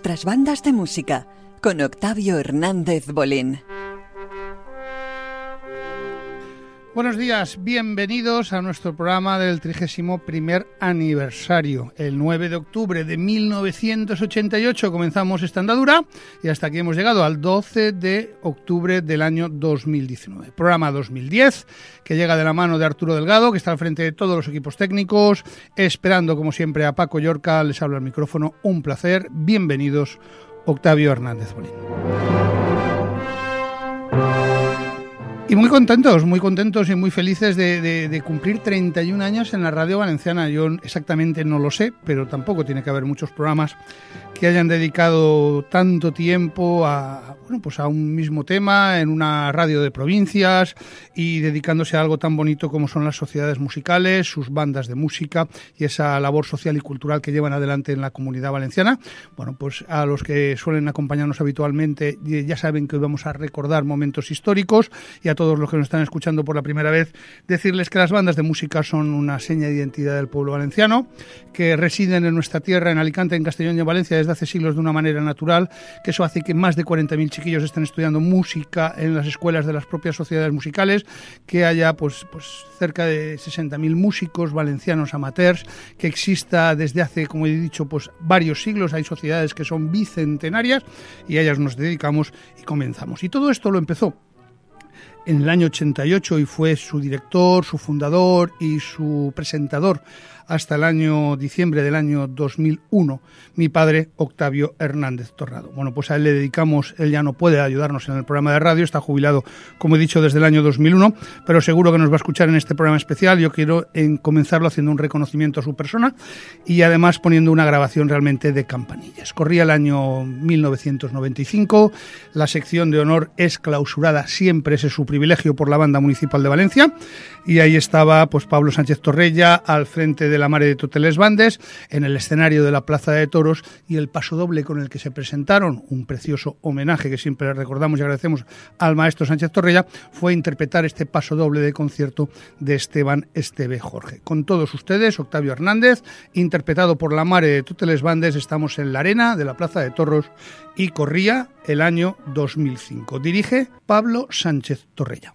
nuestras bandas de música con Octavio Hernández Bolín. Buenos días, bienvenidos a nuestro programa del 31 aniversario. El 9 de octubre de 1988 comenzamos esta andadura y hasta aquí hemos llegado al 12 de octubre del año 2019. Programa 2010 que llega de la mano de Arturo Delgado, que está al frente de todos los equipos técnicos, esperando como siempre a Paco Yorca, les habla el micrófono, un placer, bienvenidos Octavio Hernández Bolín. Y muy contentos, muy contentos y muy felices de, cumplir 31 años en la radio valenciana. Yo exactamente no lo sé, pero tampoco tiene que haber muchos programas que hayan dedicado tanto tiempo a, bueno, pues a un mismo tema en una radio de provincias y dedicándose a algo tan bonito como son las sociedades musicales, sus bandas de música y esa labor social y cultural que llevan adelante en la comunidad valenciana. Bueno, pues a los que suelen acompañarnos habitualmente ya saben que hoy vamos a recordar momentos históricos y a todos los que nos están escuchando por la primera vez, decirles que las bandas de música son una seña de identidad del pueblo valenciano, que residen en nuestra tierra, en Alicante, en Castellón y en Valencia desde hace siglos de una manera natural, que eso hace que más de 40.000 chiquillos estén estudiando música en las escuelas de las propias sociedades musicales, que haya pues, pues cerca de 60.000 músicos valencianos amateurs, que exista desde hace, como he dicho, pues varios siglos, hay sociedades que son bicentenarias y a ellas nos dedicamos y comenzamos. Y todo esto lo empezó en el año 88 y fue su director, su fundador y su presentador hasta el año diciembre del año 2001, mi padre Octavio Hernández Torrado. Bueno, pues a él le dedicamos, él ya no puede ayudarnos en el programa de radio, está jubilado, como he dicho, desde el año 2001, pero seguro que nos va a escuchar en este programa especial. Yo quiero en comenzarlo haciendo un reconocimiento a su persona y además poniendo una grabación realmente de campanillas. Corría el año 1995, la sección de honor es clausurada, siempre ese es su privilegio por la banda municipal de Valencia y ahí estaba pues Pablo Sánchez Torrella al frente de la Mare de Toteles Bandes, en el escenario de la Plaza de Toros y el paso doble con el que se presentaron, un precioso homenaje que siempre recordamos y agradecemos al maestro Sánchez Torrella, fue interpretar este paso doble de concierto de Esteban Esteve Jorge. Con todos ustedes, Octavio Hernández, interpretado por la Mare de Toteles Bandes, estamos en la arena de la Plaza de Toros y corría el año 2005. Dirige Pablo Sánchez Torrella.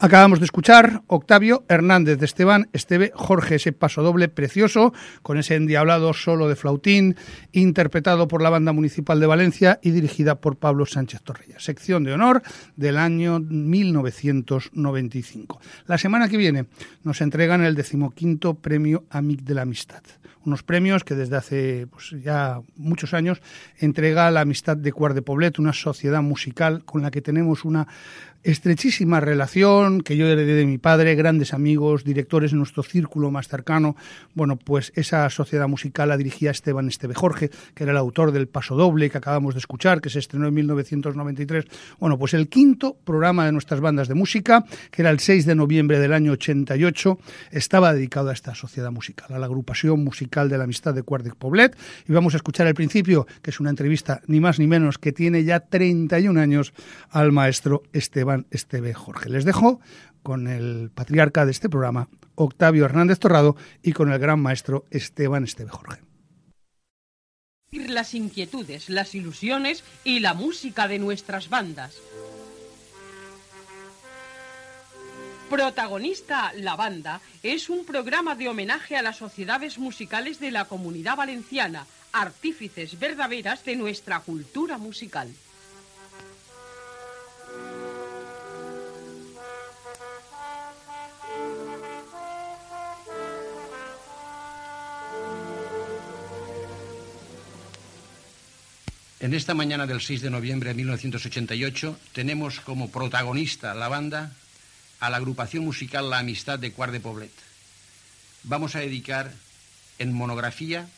Acabamos de escuchar Octavio Hernández de Esteban Esteve Jorge, ese paso doble precioso, con ese endiablado solo de flautín, interpretado por la Banda Municipal de Valencia y dirigida por Pablo Sánchez Torrella. Sección de honor del año 1995. La semana que viene nos entregan el decimoquinto premio Amic de la Amistad unos premios que desde hace pues, ya muchos años entrega la Amistad de Cuart de Poblet, una sociedad musical con la que tenemos una estrechísima relación que yo heredé de mi padre, grandes amigos, directores en nuestro círculo más cercano. Bueno, pues esa sociedad musical la dirigía Esteban Esteve Jorge, que era el autor del Paso Doble que acabamos de escuchar, que se estrenó en 1993. Bueno, pues el quinto programa de nuestras bandas de música, que era el 6 de noviembre del año 88, estaba dedicado a esta sociedad musical, a la agrupación musical de la amistad de Cuart de Poblet. Y vamos a escuchar al principio, que es una entrevista ni más ni menos que tiene ya 31 años al maestro Esteban Esteve Jorge. Les dejo con el patriarca de este programa, Octavio Hernández Torrado, y con el gran maestro Esteban Esteve Jorge. Las inquietudes, las ilusiones y la música de nuestras bandas. Protagonista La Banda es un programa de homenaje a las sociedades musicales de la comunidad valenciana, artífices verdaderas de nuestra cultura musical. En esta mañana del 6 de noviembre de 1988 tenemos como protagonista la banda a la agrupación musical La Amistad de Cuart de Poblet. Vamos a dedicar en monografía,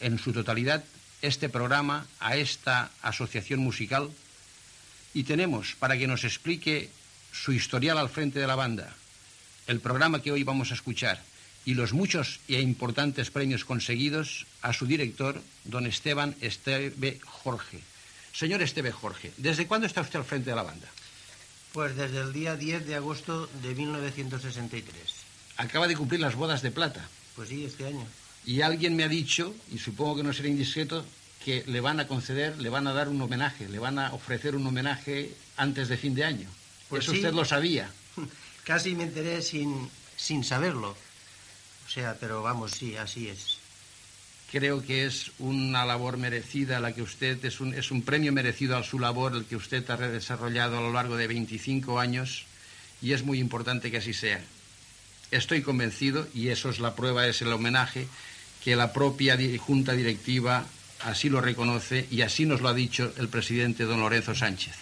en su totalidad, este programa a esta asociación musical y tenemos para que nos explique su historial al frente de la banda, el programa que hoy vamos a escuchar y los muchos e importantes premios conseguidos a su director, don Esteban Esteve Jorge. Señor Esteve Jorge, ¿desde cuándo está usted al frente de la banda? Pues desde el día 10 de agosto de 1963. Acaba de cumplir las bodas de plata. Pues sí, este año. Y alguien me ha dicho, y supongo que no será indiscreto, que le van a conceder, le van a dar un homenaje, le van a ofrecer un homenaje antes de fin de año. Pues Eso sí. usted lo sabía. Casi me enteré sin, sin saberlo. Sea, pero vamos, sí, así es. Creo que es una labor merecida la que usted, es un, es un premio merecido a su labor, el que usted ha desarrollado a lo largo de 25 años y es muy importante que así sea. Estoy convencido, y eso es la prueba, es el homenaje, que la propia Junta Directiva así lo reconoce y así nos lo ha dicho el presidente don Lorenzo Sánchez.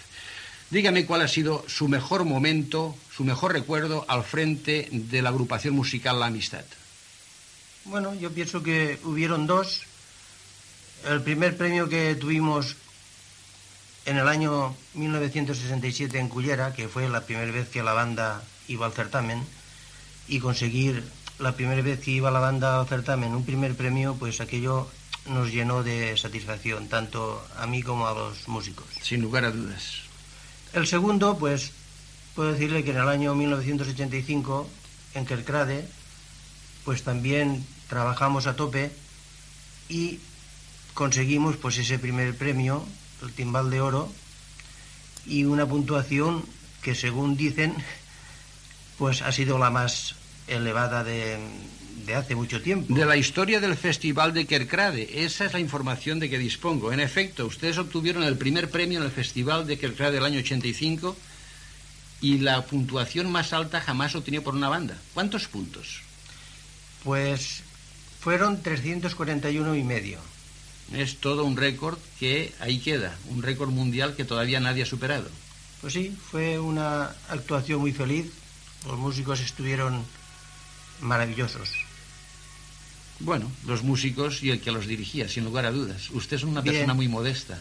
Dígame cuál ha sido su mejor momento, su mejor recuerdo al frente de la agrupación musical La Amistad. Bueno, yo pienso que hubieron dos. El primer premio que tuvimos en el año 1967 en Cullera, que fue la primera vez que la banda iba al certamen, y conseguir la primera vez que iba la banda al certamen un primer premio, pues aquello nos llenó de satisfacción, tanto a mí como a los músicos. Sin lugar a dudas. El segundo, pues, puedo decirle que en el año 1985, en Kerkrade, pues también trabajamos a tope y conseguimos pues ese primer premio, el timbal de oro, y una puntuación que según dicen, pues ha sido la más elevada de, de hace mucho tiempo. De la historia del Festival de Kerkrade, esa es la información de que dispongo. En efecto, ustedes obtuvieron el primer premio en el Festival de Kerkrade del año 85 y la puntuación más alta jamás obtenida por una banda. ¿Cuántos puntos? Pues fueron 341 y medio. Es todo un récord que ahí queda, un récord mundial que todavía nadie ha superado. Pues sí, fue una actuación muy feliz. Los músicos estuvieron maravillosos. Bueno, los músicos y el que los dirigía, sin lugar a dudas. Usted es una Bien. persona muy modesta.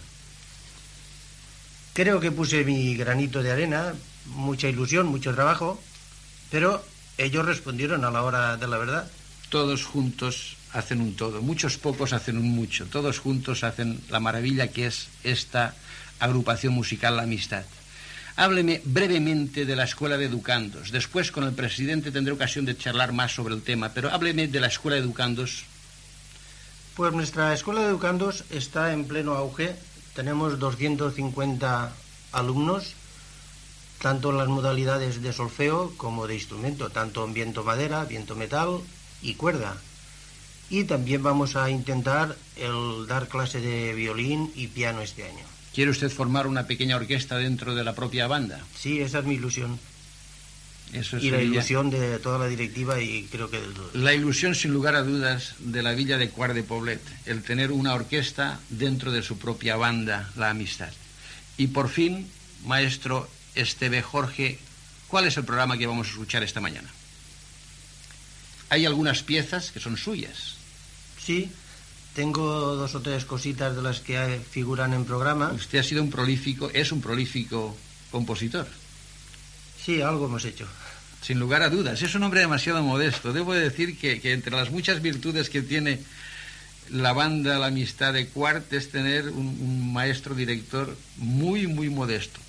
Creo que puse mi granito de arena, mucha ilusión, mucho trabajo, pero ellos respondieron a la hora de la verdad. Todos juntos hacen un todo, muchos pocos hacen un mucho, todos juntos hacen la maravilla que es esta agrupación musical La Amistad. Hábleme brevemente de la Escuela de Educandos. Después con el presidente tendré ocasión de charlar más sobre el tema, pero hábleme de la Escuela de Educandos. Pues nuestra escuela de educandos está en pleno auge. Tenemos 250 alumnos, tanto en las modalidades de solfeo como de instrumento, tanto en viento madera, viento metal y cuerda. Y también vamos a intentar el dar clase de violín y piano este año. ¿Quiere usted formar una pequeña orquesta dentro de la propia banda? Sí, esa es mi ilusión. Eso y la ilusión de toda la directiva y creo que. La ilusión, sin lugar a dudas, de la villa de Cuart de Poblet, el tener una orquesta dentro de su propia banda, la amistad. Y por fin, maestro Esteve Jorge, ¿cuál es el programa que vamos a escuchar esta mañana? Hay algunas piezas que son suyas. Sí, tengo dos o tres cositas de las que figuran en programa. Usted ha sido un prolífico, es un prolífico compositor, Sí, algo hemos hecho. sin lugar a dudas. Es un hombre demasiado modesto. Debo de decir que, que entre las muchas virtudes que tiene la banda La Amistad de Cuart es tener un, un maestro director muy, muy modesto.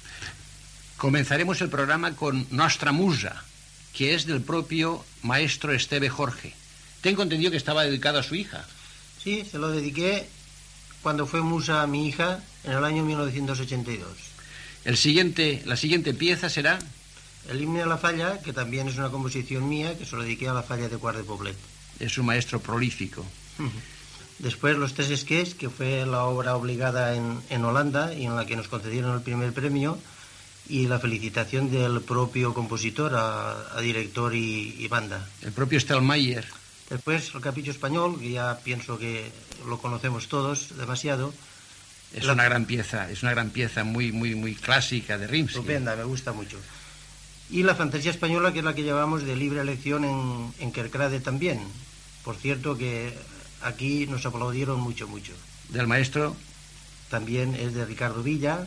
Comenzaremos el programa con Nostra Musa, que es del propio maestro Esteve Jorge. Tengo entendido que estaba dedicado a su hija. Sí, se lo dediqué cuando fue musa mi hija en el año 1982. El siguiente, la siguiente pieza será El himno a la falla, que también es una composición mía, que se lo dediqué a la falla de Cuart de Poblet. es un maestro prolífico. Después Los Tres Esqués, que fue la obra obligada en, en Holanda y en la que nos concedieron el primer premio, y la felicitación del propio compositor a, a director y, y banda. El propio Stelmayer. Después El Capricho Español, que ya pienso que lo conocemos todos demasiado. Es La- una gran pieza, es una gran pieza muy, muy, muy clásica de Rimsky. Estupenda, me gusta mucho. Y la fantasía española, que es la que llevamos de libre elección en, en Kerkrade también. Por cierto que aquí nos aplaudieron mucho, mucho. Del maestro. También es de Ricardo Villa,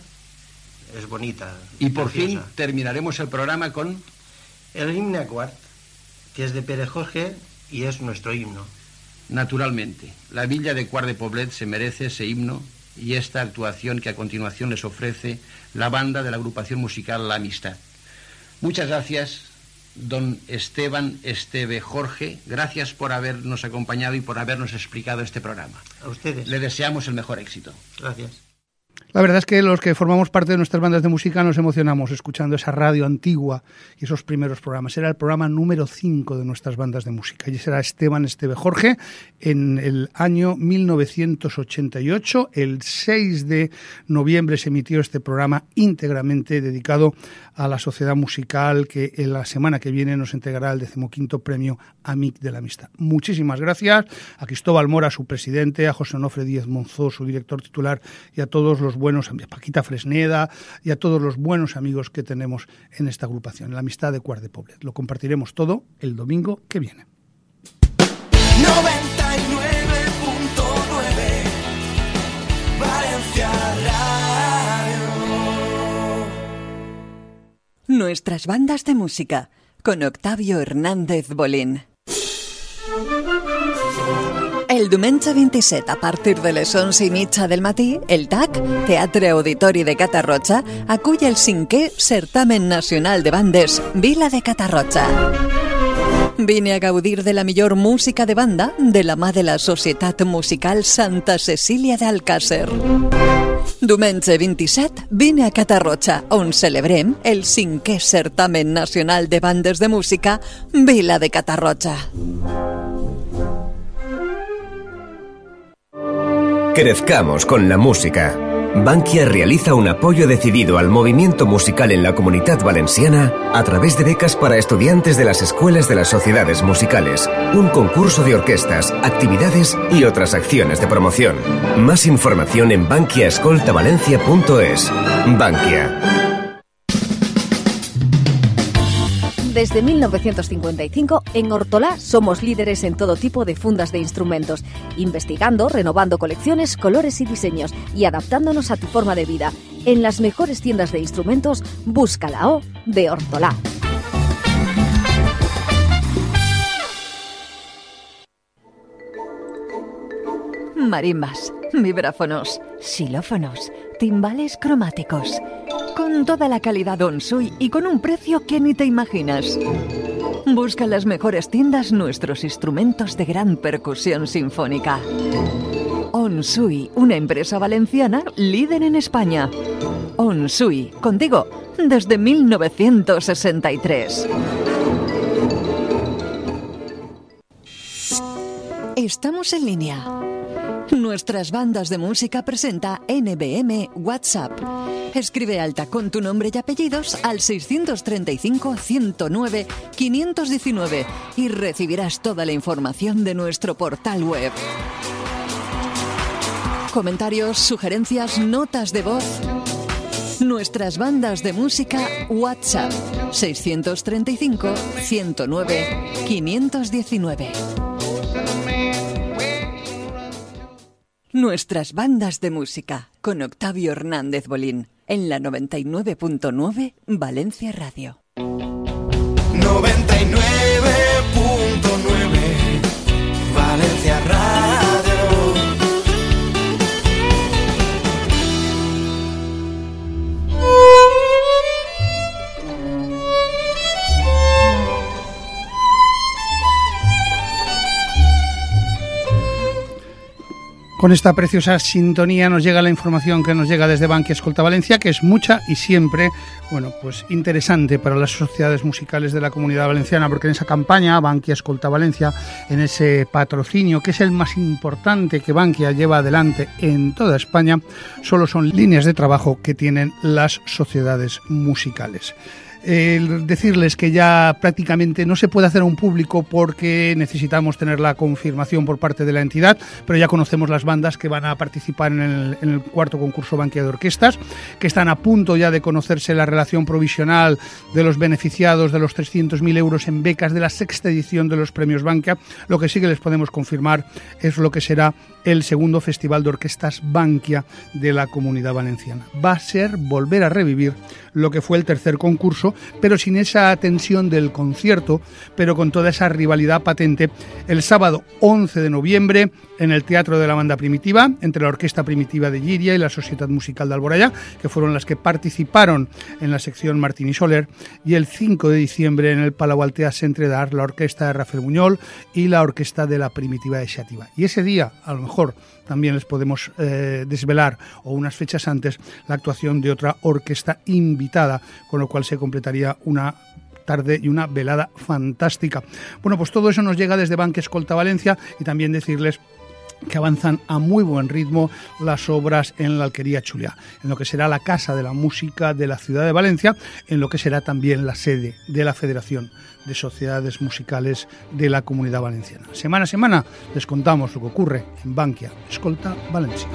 es bonita. Y por fin terminaremos el programa con El himno a Quart, que es de Pérez Jorge y es nuestro himno. Naturalmente. La villa de Cuart de Poblet se merece ese himno y esta actuación que a continuación les ofrece la banda de la agrupación musical La Amistad. Muchas gracias, don Esteban Esteve Jorge. Gracias por habernos acompañado y por habernos explicado este programa. A ustedes. Le deseamos el mejor éxito. Gracias. La verdad es que los que formamos parte de nuestras bandas de música nos emocionamos escuchando esa radio antigua y esos primeros programas. Era el programa número 5 de nuestras bandas de música. Y ese era Esteban Esteve Jorge en el año 1988. El 6 de noviembre se emitió este programa íntegramente dedicado a la sociedad musical que en la semana que viene nos entregará el decimoquinto premio AMIC de la Amistad. Muchísimas gracias a Cristóbal Mora, su presidente, a José Onofre Díez Monzó, su director titular, y a todos los buenos, a Paquita Fresneda y a todos los buenos amigos que tenemos en esta agrupación, la amistad de Cuart de Poblet. Lo compartiremos todo el domingo que viene. 99.9 Valencia Radio. Nuestras bandas de música con Octavio Hernández Bolín. El diumenge 27, a partir de les 11 i mitja del matí, el TAC, Teatre Auditori de Catarroja, acull el cinquè Certamen Nacional de Bandes Vila de Catarroja. Vine a gaudir de la millor música de banda de la mà de la Societat Musical Santa Cecília d'Alcàsser. Diumenge 27, vine a Catarroja, on celebrem el cinquè Certamen Nacional de Bandes de Música Vila de Catarroja. Crezcamos con la música. Bankia realiza un apoyo decidido al movimiento musical en la comunidad valenciana a través de becas para estudiantes de las escuelas de las sociedades musicales, un concurso de orquestas, actividades y otras acciones de promoción. Más información en bankiaescoltavalencia.es. Bankia. Desde 1955, en Hortolá somos líderes en todo tipo de fundas de instrumentos, investigando, renovando colecciones, colores y diseños y adaptándonos a tu forma de vida. En las mejores tiendas de instrumentos, busca la O de Hortolá. Marimbas, vibráfonos, xilófonos, timbales cromáticos. Con toda la calidad Onsui y con un precio que ni te imaginas. Busca en las mejores tiendas nuestros instrumentos de gran percusión sinfónica. Onsui, una empresa valenciana líder en España. Onsui, contigo, desde 1963. Estamos en línea. Nuestras bandas de música presenta NBM WhatsApp. Escribe alta con tu nombre y apellidos al 635-109-519 y recibirás toda la información de nuestro portal web. Comentarios, sugerencias, notas de voz. Nuestras bandas de música WhatsApp 635 109 519. Nuestras bandas de música con Octavio Hernández Bolín en la 99.9 Valencia Radio. 99.9 Con esta preciosa sintonía nos llega la información que nos llega desde Bankia Escolta Valencia, que es mucha y siempre, bueno, pues interesante para las sociedades musicales de la comunidad valenciana, porque en esa campaña Bankia Escolta Valencia, en ese patrocinio que es el más importante que Bankia lleva adelante en toda España, solo son líneas de trabajo que tienen las sociedades musicales el decirles que ya prácticamente no se puede hacer a un público porque necesitamos tener la confirmación por parte de la entidad, pero ya conocemos las bandas que van a participar en el, cuarto concurso Banquia de Orquestas, que están a punto ya de conocerse la relación provisional de los beneficiados de los 300.000 euros en becas de la sexta edición de los premios Bankia. Lo que sí que les podemos confirmar es lo que será el segundo Festival de Orquestas Bankia de la Comunidad Valenciana. Va a ser volver a revivir lo que fue el tercer concurso, pero sin esa tensión del concierto, pero con toda esa rivalidad patente, el sábado 11 de noviembre en el Teatro de la Banda Primitiva, entre la Orquesta Primitiva de Giria y la Sociedad Musical de Alboraya, que fueron las que participaron en la sección Martín y Soler, y el 5 de diciembre en el Palau Altea Centre d'Art, la Orquesta de Rafael Muñol y la Orquesta de la Primitiva de Xativa. Y ese día, a lo mejor, también les podemos eh, desvelar, o unas fechas antes, la actuación de otra orquesta invitada, con lo cual se completaría una tarde y una velada fantástica. Bueno, pues todo eso nos llega desde Banque Escolta Valencia y también decirles que avanzan a muy buen ritmo las obras en la Alquería Chulia, en lo que será la Casa de la Música de la ciudad de Valencia, en lo que será también la sede de la Federación de Sociedades Musicales de la Comunidad Valenciana. Semana a semana les contamos lo que ocurre en Bankia, Escolta, Valencia.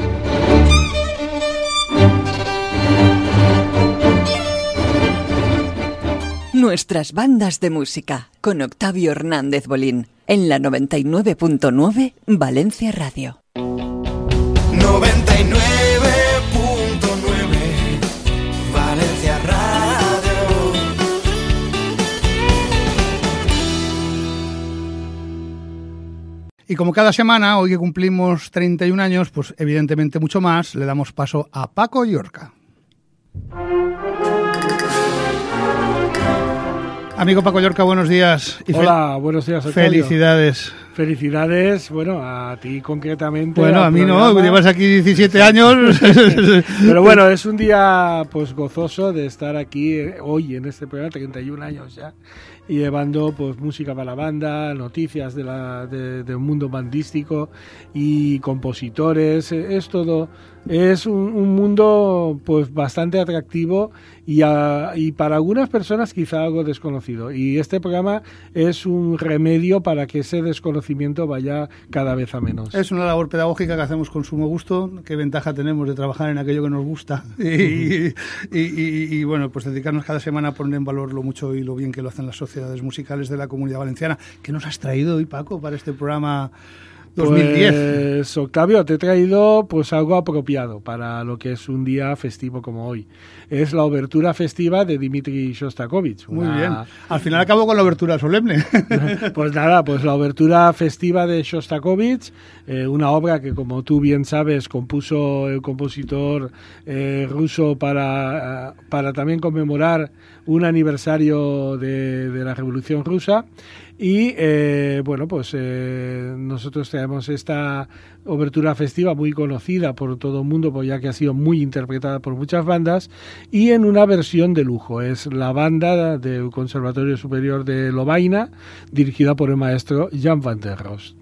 Nuestras bandas de música con Octavio Hernández Bolín en la 99.9 Valencia Radio. 99.9 Valencia Radio. Y como cada semana, hoy que cumplimos 31 años, pues evidentemente mucho más, le damos paso a Paco Yorca. Amigo Paco Yorca, buenos días. Y Hola, buenos días. Octavio. Felicidades. Felicidades, bueno, a ti concretamente. Bueno, a mí no, llevas aquí 17 años. Pero bueno, es un día pues gozoso de estar aquí eh, hoy en este programa, 31 años ya, y llevando pues música para la banda, noticias de la, de- del mundo bandístico y compositores, eh, es todo, es un, un mundo pues bastante atractivo y, para algunas personas quizá algo desconocido. Y este programa es un remedio para que ese desconocimiento vaya cada vez a menos. Es una labor pedagógica que hacemos con sumo gusto. Qué ventaja tenemos de trabajar en aquello que nos gusta. Y- y, bueno, pues dedicarnos cada semana a poner en valor lo mucho y lo bien que lo hacen las sociedades musicales de la comunidad valenciana. ¿Qué nos has traído hoy, Paco, para este programa 2010? Pues, Octavio, te he traído pues algo apropiado para lo que es un día festivo como hoy. Es la obertura festiva de Dmitri Shostakovich. Muy una- bien. Al final acabo con la obertura solemne. Pues nada, pues la obertura festiva de Shostakovich, eh, una obra que como tú bien sabes compuso el compositor eh, ruso para, para también conmemorar un aniversario de, de la Revolución Rusa Y eh, bueno, pues eh, nosotros tenemos esta obertura festiva muy conocida por todo el mundo, pues ya que ha sido muy interpretada por muchas bandas, y en una versión de lujo. Es la banda del Conservatorio Superior de Lovaina, dirigida por el maestro Jan van der Rost.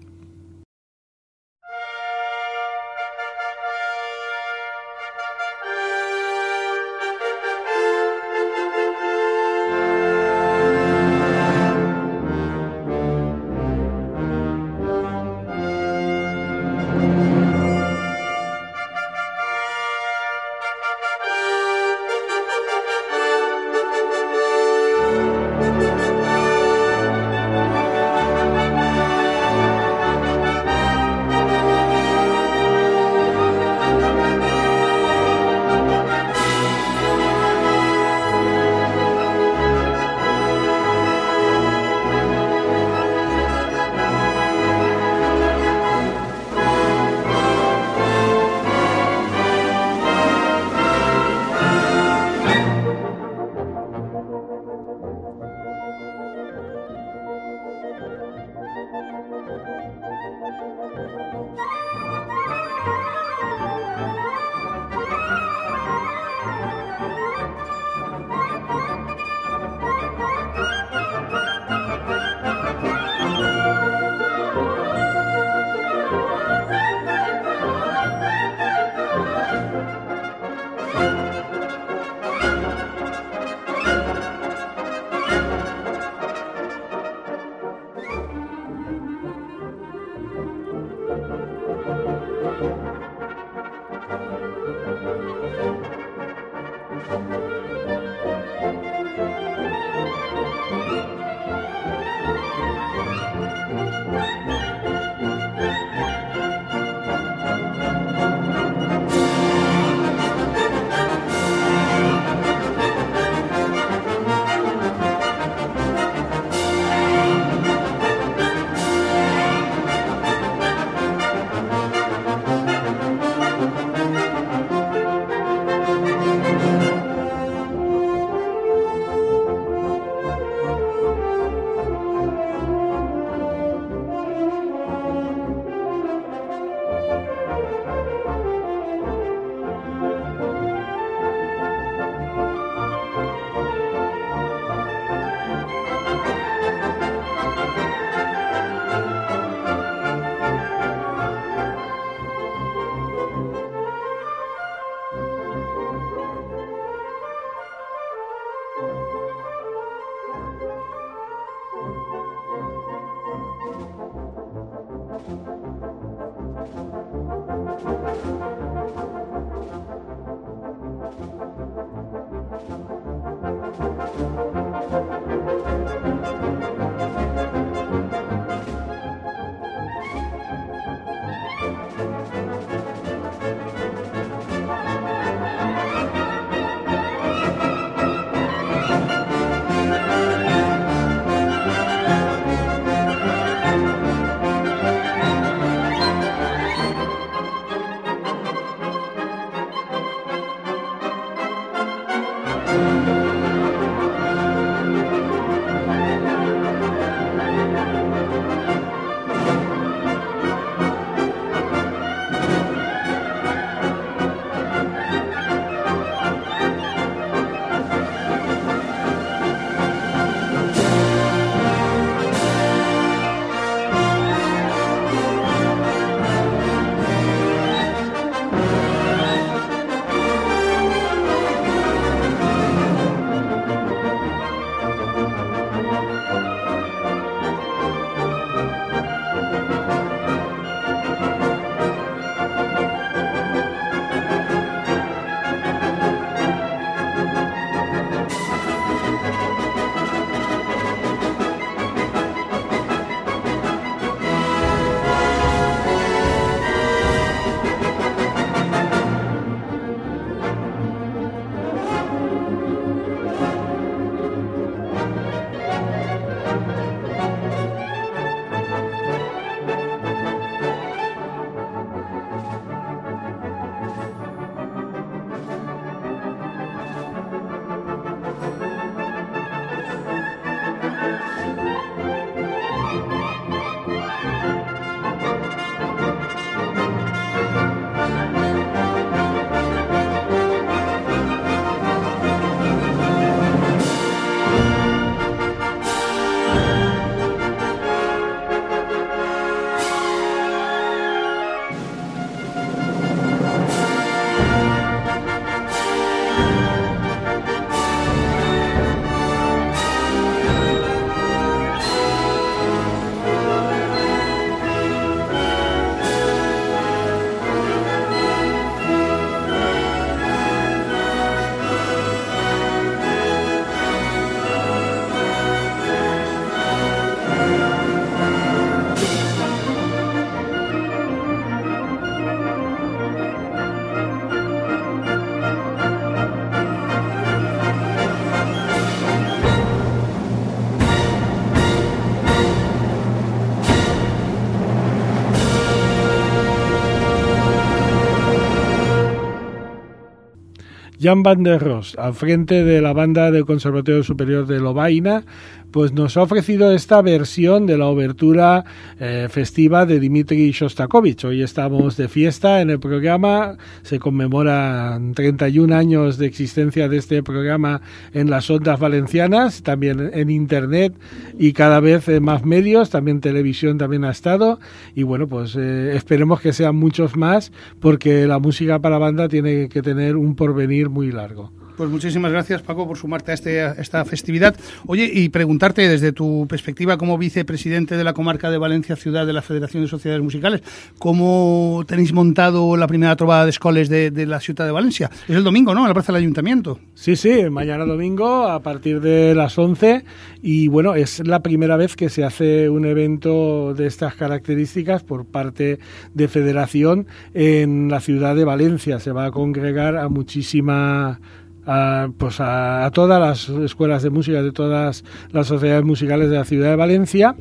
Van der Ros, al frente de la banda del Conservatorio Superior de Lovaina, pues nos ha ofrecido esta versión de la obertura eh, festiva de Dmitri Shostakovich. Hoy estamos de fiesta en el programa, se conmemoran 31 años de existencia de este programa en las ondas valencianas, también en internet y cada vez más medios, también televisión también ha estado y bueno, pues eh, esperemos que sean muchos más porque la música para banda tiene que tener un porvenir muy largo. Pues muchísimas gracias, Paco, por sumarte a, este, esta festividad. Oye, y preguntarte desde tu perspectiva como vicepresidente de la comarca de Valencia, ciudad de la Federación de Sociedades Musicales, ¿cómo tenéis montado la primera trovada de escoles de, de la ciudad de Valencia? Es el domingo, ¿no? En la plaza del Ayuntamiento. Sí, sí, mañana domingo a partir de las 11 y bueno, es la primera vez que se hace un evento de estas características por parte de Federación en la ciudad de Valencia. Se va a congregar a muchísima a, pues a, todas las escuelas de música de todas las sociedades musicales de la ciudad de Valencia.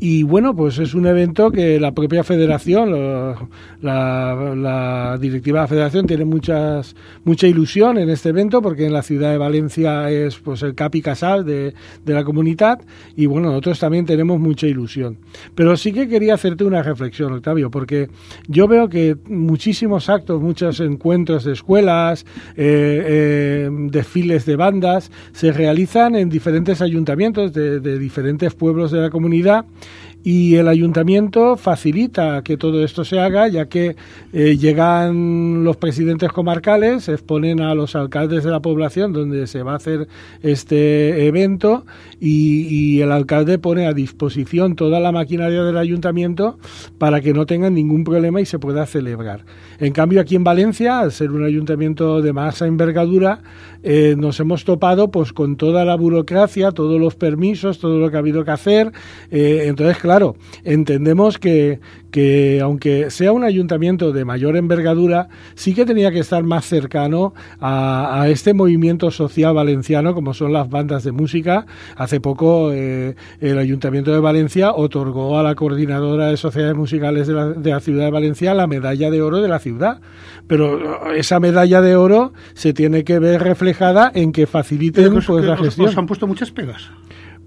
Y bueno pues es un evento que la propia federación la, directiva de la federación tiene muchas mucha ilusión en este evento porque en la ciudad de Valencia es pues el capi casal de, de la comunidad y bueno nosotros también tenemos mucha ilusión. Pero sí que quería hacerte una reflexión Octavio porque yo veo que muchísimos actos muchos encuentros de escuelas eh, eh, desfiles de bandas se realizan en diferentes ayuntamientos de, de diferentes pueblos de la comunidad y el ayuntamiento facilita que todo esto se haga, ya que eh, llegan los presidentes comarcales, exponen a los alcaldes de la población donde se va a hacer este evento y, el alcalde pone a disposición toda la maquinaria del ayuntamiento para que no tengan ningún problema y se pueda celebrar. En cambio, aquí en Valencia, al ser un ayuntamiento de más envergadura, eh, nos hemos topado pues con toda la burocracia, todos los permisos, todo lo que ha habido que hacer. Eh, entonces, claro, entendemos que, que aunque sea un ayuntamiento de mayor envergadura, sí que tenía que estar más cercano a, a este movimiento social valenciano, como son las bandas de música. Hace poco eh, el Ayuntamiento de Valencia otorgó a la coordinadora de sociedades musicales de la, de la ciudad de Valencia la medalla de oro de la ciudad. Pero esa medalla de oro se tiene que ver reflejada en que faciliten pues, la gestión. Os han puesto muchas pegas.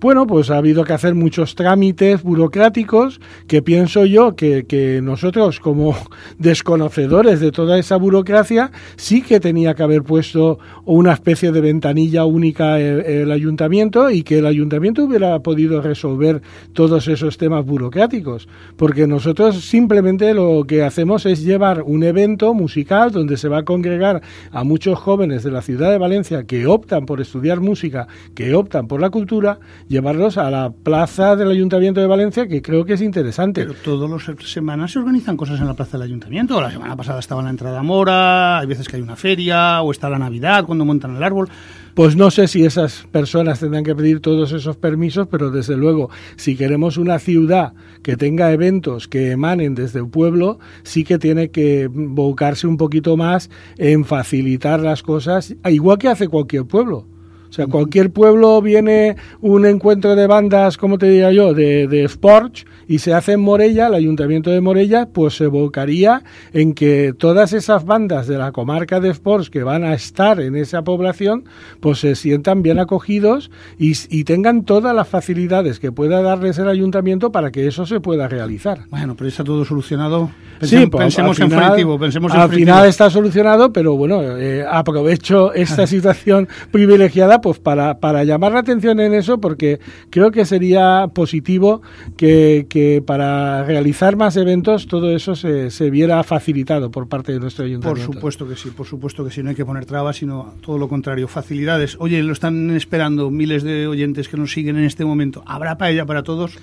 Bueno, pues ha habido que hacer muchos trámites burocráticos que pienso yo que, nosotros como desconocedores de toda esa burocracia sí que tenía que haber puesto una especie de ventanilla única el, el ayuntamiento y que el ayuntamiento hubiera podido resolver todos esos temas burocráticos. Porque nosotros simplemente lo que hacemos es llevar un evento musical donde se va a congregar a muchos jóvenes de la ciudad de Valencia que optan por estudiar música, que optan por la cultura, llevarlos a la plaza del Ayuntamiento de Valencia, que creo que es interesante. Pero todas las semanas se organizan cosas en la plaza del Ayuntamiento. La semana pasada estaba en la entrada Mora, hay veces que hay una feria, o está la Navidad cuando montan el árbol. Pues no sé si esas personas tendrán que pedir todos esos permisos, pero desde luego, si queremos una ciudad que tenga eventos que emanen desde el pueblo, sí que tiene que volcarse un poquito más en facilitar las cosas, igual que hace cualquier pueblo. O sea, cualquier pueblo viene un encuentro de bandas, como te diría yo, de, de sports y se hace en Morella, el ayuntamiento de Morella, pues se volcaría en que todas esas bandas de la comarca de sports que van a estar en esa población, pues se sientan bien acogidos y, y tengan todas las facilidades que pueda darles el ayuntamiento para que eso se pueda realizar. Bueno, pero está todo solucionado. Sí, pues, pensemos al en final, Furitivo, pensemos en al final está solucionado, pero bueno, eh, aprovecho esta situación privilegiada pues para, para llamar la atención en eso porque creo que sería positivo que, que para realizar más eventos todo eso se, se, viera facilitado por parte de nuestro ayuntamiento. Por supuesto que sí, por supuesto que sí, no hay que poner trabas, sino todo lo contrario, facilidades. Oye, lo están esperando miles de oyentes que nos siguen en este momento. ¿Habrá paella para todos?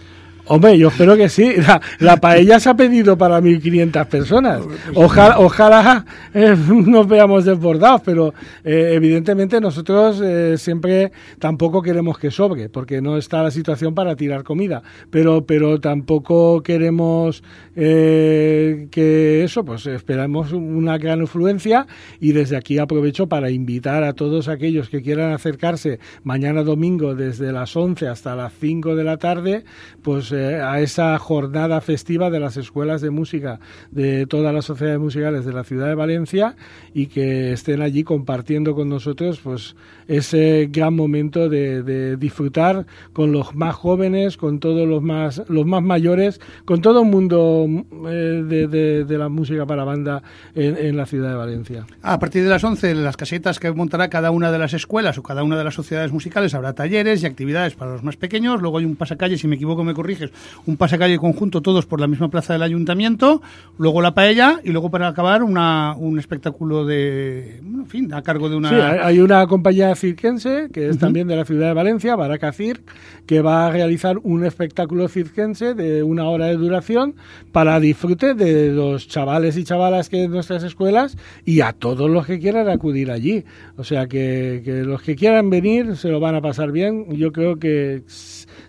Hombre, yo espero que sí. La, la, paella se ha pedido para 1.500 personas. Ojalá, ojalá eh, nos veamos desbordados, pero eh, evidentemente nosotros eh, siempre tampoco queremos que sobre, porque no está la situación para tirar comida. Pero, pero tampoco queremos que eso, pues esperamos una gran influencia y desde aquí aprovecho para invitar a todos aquellos que quieran acercarse mañana domingo desde las 11 hasta las 5 de la tarde, pues eh, a esa jornada festiva de las escuelas de música de todas las sociedades musicales de la ciudad de Valencia y que estén allí compartiendo con nosotros pues ese gran momento de, disfrutar con los más jóvenes, con todos los más los más mayores, con todo el mundo eh, de, la música para banda en, la ciudad de Valencia. A partir de las 11, en las casetas que montará cada una de las escuelas o cada una de las sociedades musicales habrá talleres y actividades para los más pequeños. Luego hay un pasacalle, si me equivoco me corriges, un pasacalle conjunto todos por la misma plaza del ayuntamiento. Luego la paella y luego para acabar una, un espectáculo de, en fin, a cargo de una... Sí, hay una compañía circense que es también de la ciudad de Valencia, Baraca Circ, que va a realizar un espectáculo circense de una hora de duración para disfrute de los chavales y chavalas que en nuestras escuelas y a todos los que quieran acudir allí. O sea que, que los que quieran venir se lo van a pasar bien. Yo creo que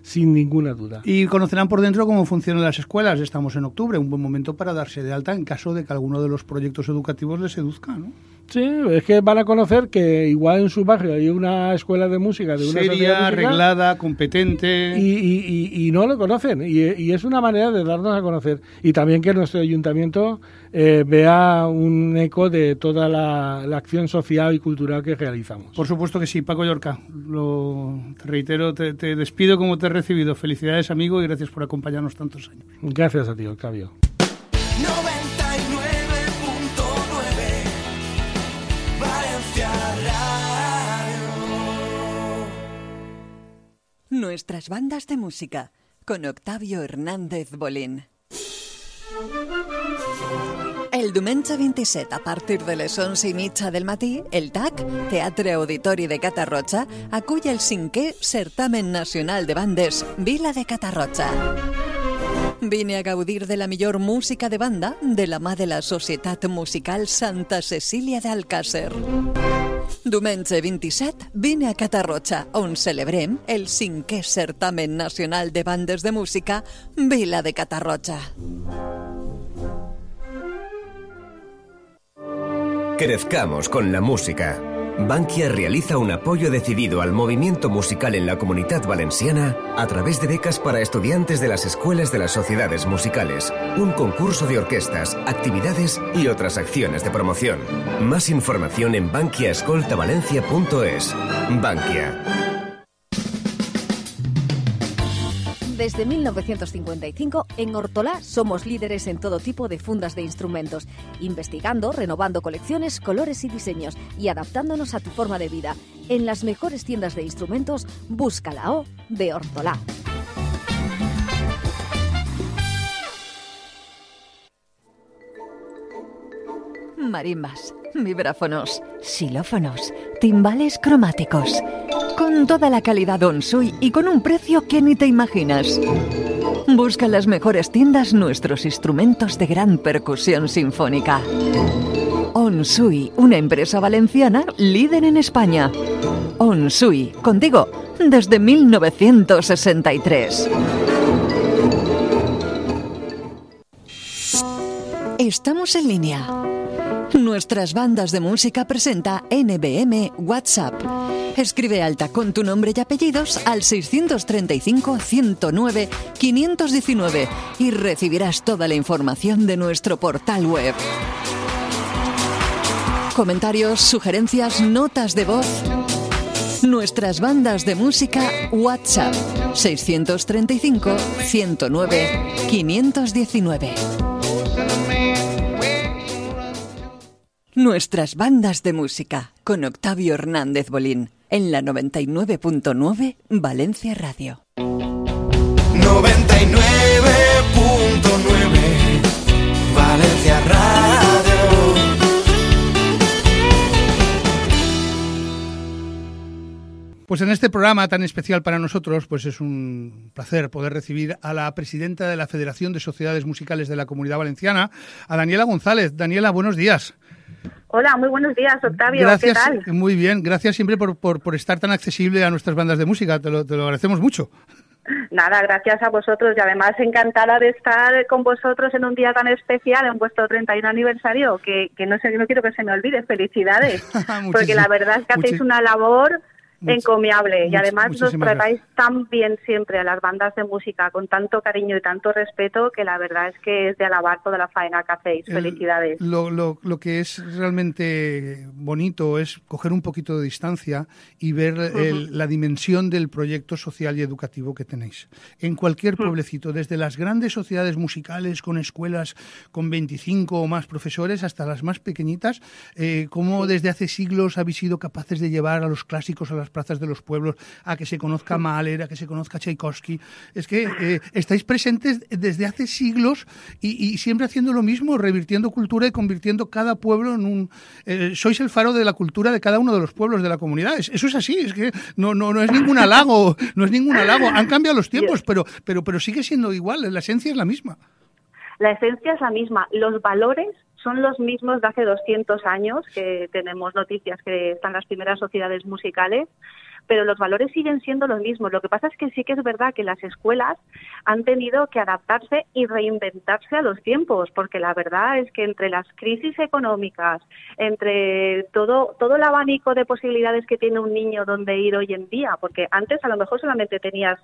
sin ninguna duda. Y conocerán por dentro cómo funcionan las escuelas. Estamos en octubre, un buen momento para darse de alta en caso de que alguno de los proyectos educativos les seduzca, ¿no? Sí, es que van a conocer que igual en su barrio hay una escuela de música de una seria, arreglada, competente y, y, no lo conocen y, es una manera de darnos a conocer y también que nuestro ayuntamiento eh, vea un eco de toda la, acción social y cultural que realizamos. Por supuesto que sí, Paco Yorca. Lo te reitero, te, te despido como te he recibido. Felicidades, amigo, y gracias por acompañarnos tantos años. Gracias a ti, Octavio. Nuestras bandas de música con Octavio Hernández Bolín. El diumenge 27, a partir de les 11 i del matí, el TAC, Teatre Auditori de Catarroja, acull el cinquè Certamen Nacional de Bandes Vila de Catarroja. Vine a gaudir de la millor música de banda de la mà de la Societat Musical Santa Cecília d'Alcàsser. Diumenge 27, vine a Catarroja, on celebrem el cinquè certamen nacional de bandes de música Vila de Catarroja. Crezcamos con la música. Bankia realiza un apoyo decidido al movimiento musical en la comunidad valenciana a través de becas para estudiantes de las escuelas de las sociedades musicales, un concurso de orquestas, actividades y otras acciones de promoción. Más información en bankiaescoltavalencia.es. Bankia. Desde 1955, en Hortolá somos líderes en todo tipo de fundas de instrumentos, investigando, renovando colecciones, colores y diseños y adaptándonos a tu forma de vida. En las mejores tiendas de instrumentos, busca la O de Hortolá. Marimbas, vibráfonos, xilófonos, timbales cromáticos con toda la calidad Onsui y con un precio que ni te imaginas. Busca en las mejores tiendas nuestros instrumentos de gran percusión sinfónica. Onsui, una empresa valenciana líder en España. Onsui, contigo, desde 1963. Estamos en línea. Nuestras bandas de música presenta NBM WhatsApp. Escribe alta con tu nombre y apellidos al 635-109-519 y recibirás toda la información de nuestro portal web. Comentarios, sugerencias, notas de voz. Nuestras bandas de música WhatsApp 635 109 519. Nuestras bandas de música con Octavio Hernández Bolín en la 99.9 Valencia Radio. 99.9 Valencia Radio. Pues en este programa tan especial para nosotros, pues es un placer poder recibir a la presidenta de la Federación de Sociedades Musicales de la Comunidad Valenciana, a Daniela González. Daniela, buenos días. Hola, muy buenos días, Octavio. Gracias, ¿Qué tal? Muy bien, gracias siempre por, por, estar tan accesible a nuestras bandas de música, te lo, te lo agradecemos mucho. Nada, gracias a vosotros y además encantada de estar con vosotros en un día tan especial, en vuestro 31 aniversario, que, que no sé, no quiero que se me olvide, felicidades, porque la verdad es que hacéis una labor encomiable. Y además nos tratáis tan bien siempre a las bandas de música, con tanto cariño y tanto respeto, que la verdad es que es de alabar toda la faena que hacéis. El- Felicidades. Lo, lo- lo que es realmente bonito es coger un poquito de distancia y ver el- la dimensión del proyecto social y educativo que tenéis. En cualquier pueblecito, desde las grandes sociedades musicales con escuelas con 25 o más profesores hasta las más pequeñitas, eh, cómo desde hace siglos habéis sido capaces de llevar a los clásicos a las plazas de los pueblos, a que se conozca Mahler, a que se conozca Tchaikovsky. Es que eh, estáis presentes desde hace siglos y, siempre haciendo lo mismo, revirtiendo cultura y convirtiendo cada pueblo en un... eh, sois el faro de la cultura de cada uno de los pueblos de la comunidad. Es- eso es así, es que no, no, no es ningún halago, no es ningún halago. Han cambiado los tiempos, pero, pero, pero sigue siendo igual, la esencia es la misma. La esencia es la misma. Los valores son los mismos de hace 200 años, que tenemos noticias que están las primeras sociedades musicales, pero los valores siguen siendo los mismos. Lo que pasa es que sí que es verdad que las escuelas han tenido que adaptarse y reinventarse a los tiempos, porque la verdad es que entre las crisis económicas, entre todo, todo el abanico de posibilidades que tiene un niño donde ir hoy en día, porque antes a lo mejor solamente tenías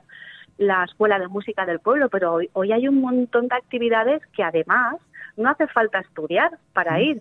la escuela de música del pueblo, pero hoy, hoy hay un montón de actividades que además no hace falta estudiar para ir.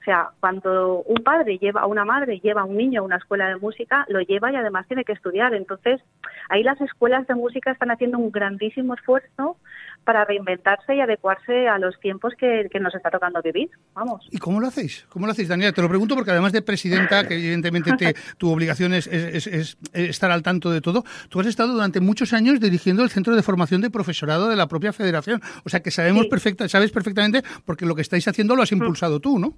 O sea, cuando un padre lleva, una madre lleva a un niño a una escuela de música, lo lleva y además tiene que estudiar. Entonces, ahí las escuelas de música están haciendo un grandísimo esfuerzo para reinventarse y adecuarse a los tiempos que, que nos está tocando vivir. Vamos. ¿Y cómo lo hacéis? ¿Cómo lo hacéis, Daniela? Te lo pregunto porque además de presidenta, que evidentemente te- tu obligación es, es- es- es estar al tanto de todo, tú has estado durante muchos años dirigiendo el Centro de Formación de Profesorado de la propia federación. O sea que sabemos Sí. perfecta, sabes perfectamente porque lo que estáis haciendo lo has impulsado tú, ¿no?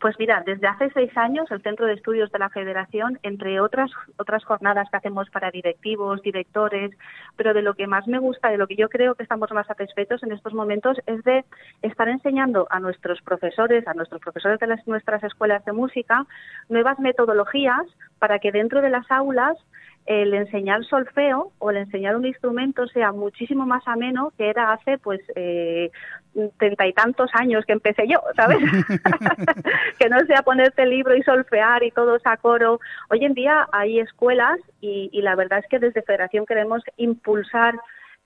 Pues mira, desde hace seis años el Centro de Estudios de la Federación, entre otras otras jornadas que hacemos para directivos, directores, pero de lo que más me gusta, de lo que yo creo que estamos más satisfechos en estos momentos es de estar enseñando a nuestros profesores, a nuestros profesores de las, nuestras escuelas de música, nuevas metodologías para que dentro de las aulas el enseñar solfeo o el enseñar un instrumento sea muchísimo más ameno que era hace pues eh, treinta y tantos años que empecé yo, ¿sabes? que no sea ponerte el libro y solfear y todos a coro. Hoy en día hay escuelas y, y la verdad es que desde Federación queremos impulsar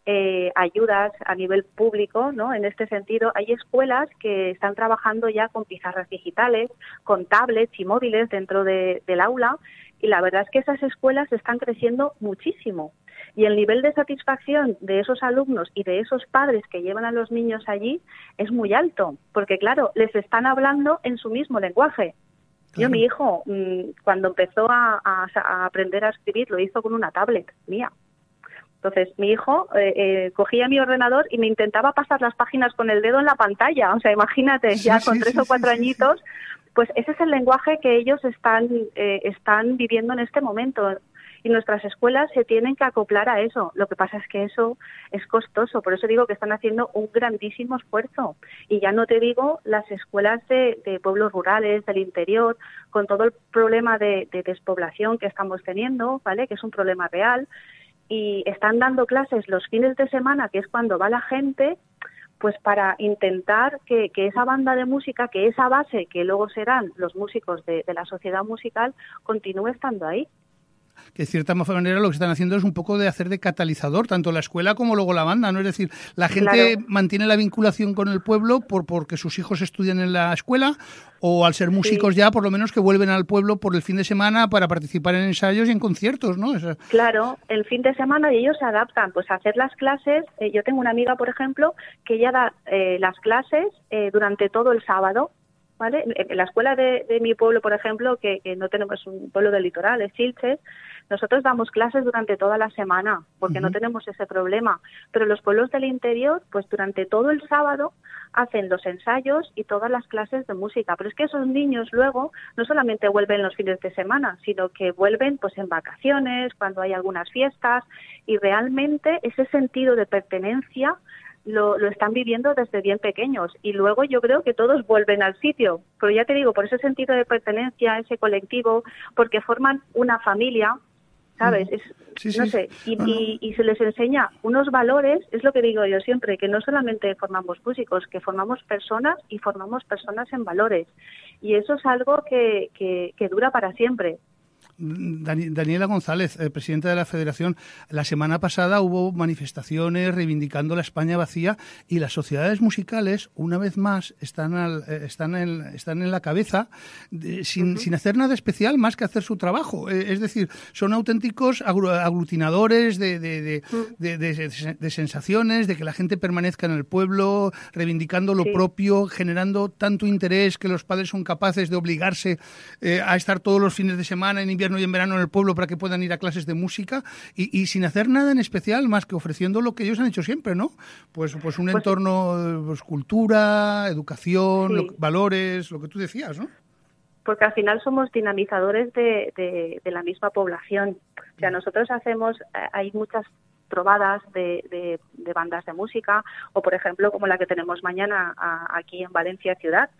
eh, ayudas a nivel público, ¿no? En este sentido, hay escuelas que están trabajando ya con pizarras digitales, con tablets y móviles dentro de- del aula y la verdad es que esas escuelas están creciendo muchísimo. Y el nivel de satisfacción de esos alumnos y de esos padres que llevan a los niños allí es muy alto, porque claro, les están hablando en su mismo lenguaje. Yo, mi hijo, mm, cuando empezó a, a- a aprender a escribir, lo hizo con una tablet mía. Entonces, mi hijo eh, eh, cogía mi ordenador y me intentaba pasar las páginas con el dedo en la pantalla. O sea, imagínate, Sí, ya sí, con tres sí, o cuatro añitos, pues ese es el lenguaje que ellos están, eh, están viviendo en este momento. Y nuestras escuelas se tienen que acoplar a eso. Lo que pasa es que eso es costoso. Por eso digo que están haciendo un grandísimo esfuerzo. Y ya no te digo las escuelas de, de pueblos rurales, del interior, con todo el problema de, de despoblación que estamos teniendo, ¿vale? Que es un problema real y están dando clases los fines de semana, que es cuando va la gente, pues para intentar que, que esa banda de música, que esa base, que luego serán los músicos de, de la sociedad musical, continúe estando ahí. Que de cierta manera lo que están haciendo es un poco de hacer de catalizador, tanto la escuela como luego la banda, ¿no? Es decir, la gente Claro. mantiene la vinculación con el pueblo por porque sus hijos estudian en la escuela o al ser músicos ya, por lo menos que vuelven al pueblo por el fin de semana para participar en ensayos y en conciertos, ¿no? Esa- Claro, el fin de semana y ellos se adaptan, pues a hacer las clases. eh, yo tengo una amiga, por ejemplo, que ella da eh, las clases eh, durante todo el sábado. ¿Vale? En la escuela de, de mi pueblo, por ejemplo, que, que no tenemos un pueblo del litoral, es Chilches, nosotros damos clases durante toda la semana, porque no tenemos ese problema. Pero los pueblos del interior, pues durante todo el sábado hacen los ensayos y todas las clases de música. Pero es que esos niños luego no solamente vuelven los fines de semana, sino que vuelven pues en vacaciones, cuando hay algunas fiestas, y realmente ese sentido de pertenencia lo, lo están viviendo desde bien pequeños y luego yo creo que todos vuelven al sitio, pero ya te digo, por ese sentido de pertenencia, ese colectivo, porque forman una familia, ¿sabes? Es, Sí, sí, no sé, y, No, no. y- y se les enseña unos valores, es lo que digo yo siempre, que no solamente formamos músicos, que formamos personas y formamos personas en valores. Y eso es algo que, que, que dura para siempre. Daniela González, eh, presidenta de la Federación, la semana pasada hubo manifestaciones reivindicando la España vacía y las sociedades musicales, una vez más, están, eh, están, en, están en la cabeza sin, sin, hacer nada especial más que hacer su trabajo. Eh, es decir, son auténticos aglutinadores de, de, de, sensaciones, de que la gente permanezca en el pueblo, reivindicando lo propio, generando tanto interés que los padres son capaces de obligarse a estar todos los fines de semana en invierno y en verano en el pueblo para que puedan ir a clases de música y, sin hacer nada en especial más que ofreciendo lo que ellos han hecho siempre, ¿no? Pues, pues un pues entorno, pues, cultura, educación, valores, lo que tú decías, ¿no? Porque al final somos dinamizadores de, de, la misma población. O sea, nosotros hacemos, eh, hay muchas trovadas de, de, bandas de música, o por ejemplo, como la que tenemos mañana aquí en Valencia Ciudad,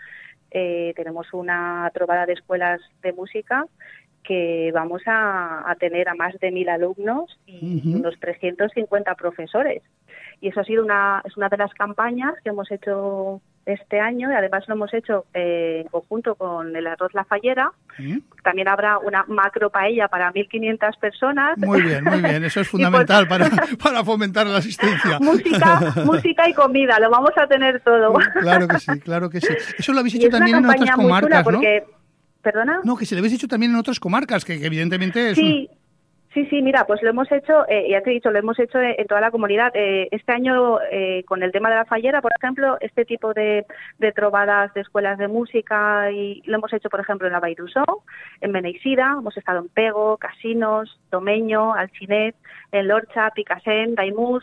eh, tenemos una trovada de escuelas de música que vamos a, tener a más de mil alumnos y unos 350 profesores. Y eso ha sido una, es una de las campañas que hemos hecho este año y además lo hemos hecho eh, en conjunto con el arroz La Fallera. También habrá una macro paella para 1.500 personas. Muy bien, muy bien. Eso es fundamental para, para fomentar la asistencia. música, música y comida, lo vamos a tener todo. Claro que sí, claro que sí. Eso lo habéis hecho también en otras comarcas, ¿no? ¿Perdona? No, que se lo habéis hecho también en otras comarcas, que, evidentemente es... Sí. Sí, sí, mira, pues lo hemos hecho, eh, ya te he dicho, lo hemos hecho en toda la comunidad. Eh, este año, eh, con el tema de la fallera, por ejemplo, este tipo de, de, trovadas de escuelas de música, y lo hemos hecho, por ejemplo, en la Bairusó, en Beneisida, hemos estado en Pego, Casinos, Domeño, Alchinet, en Lorcha, Picasen, Daimús,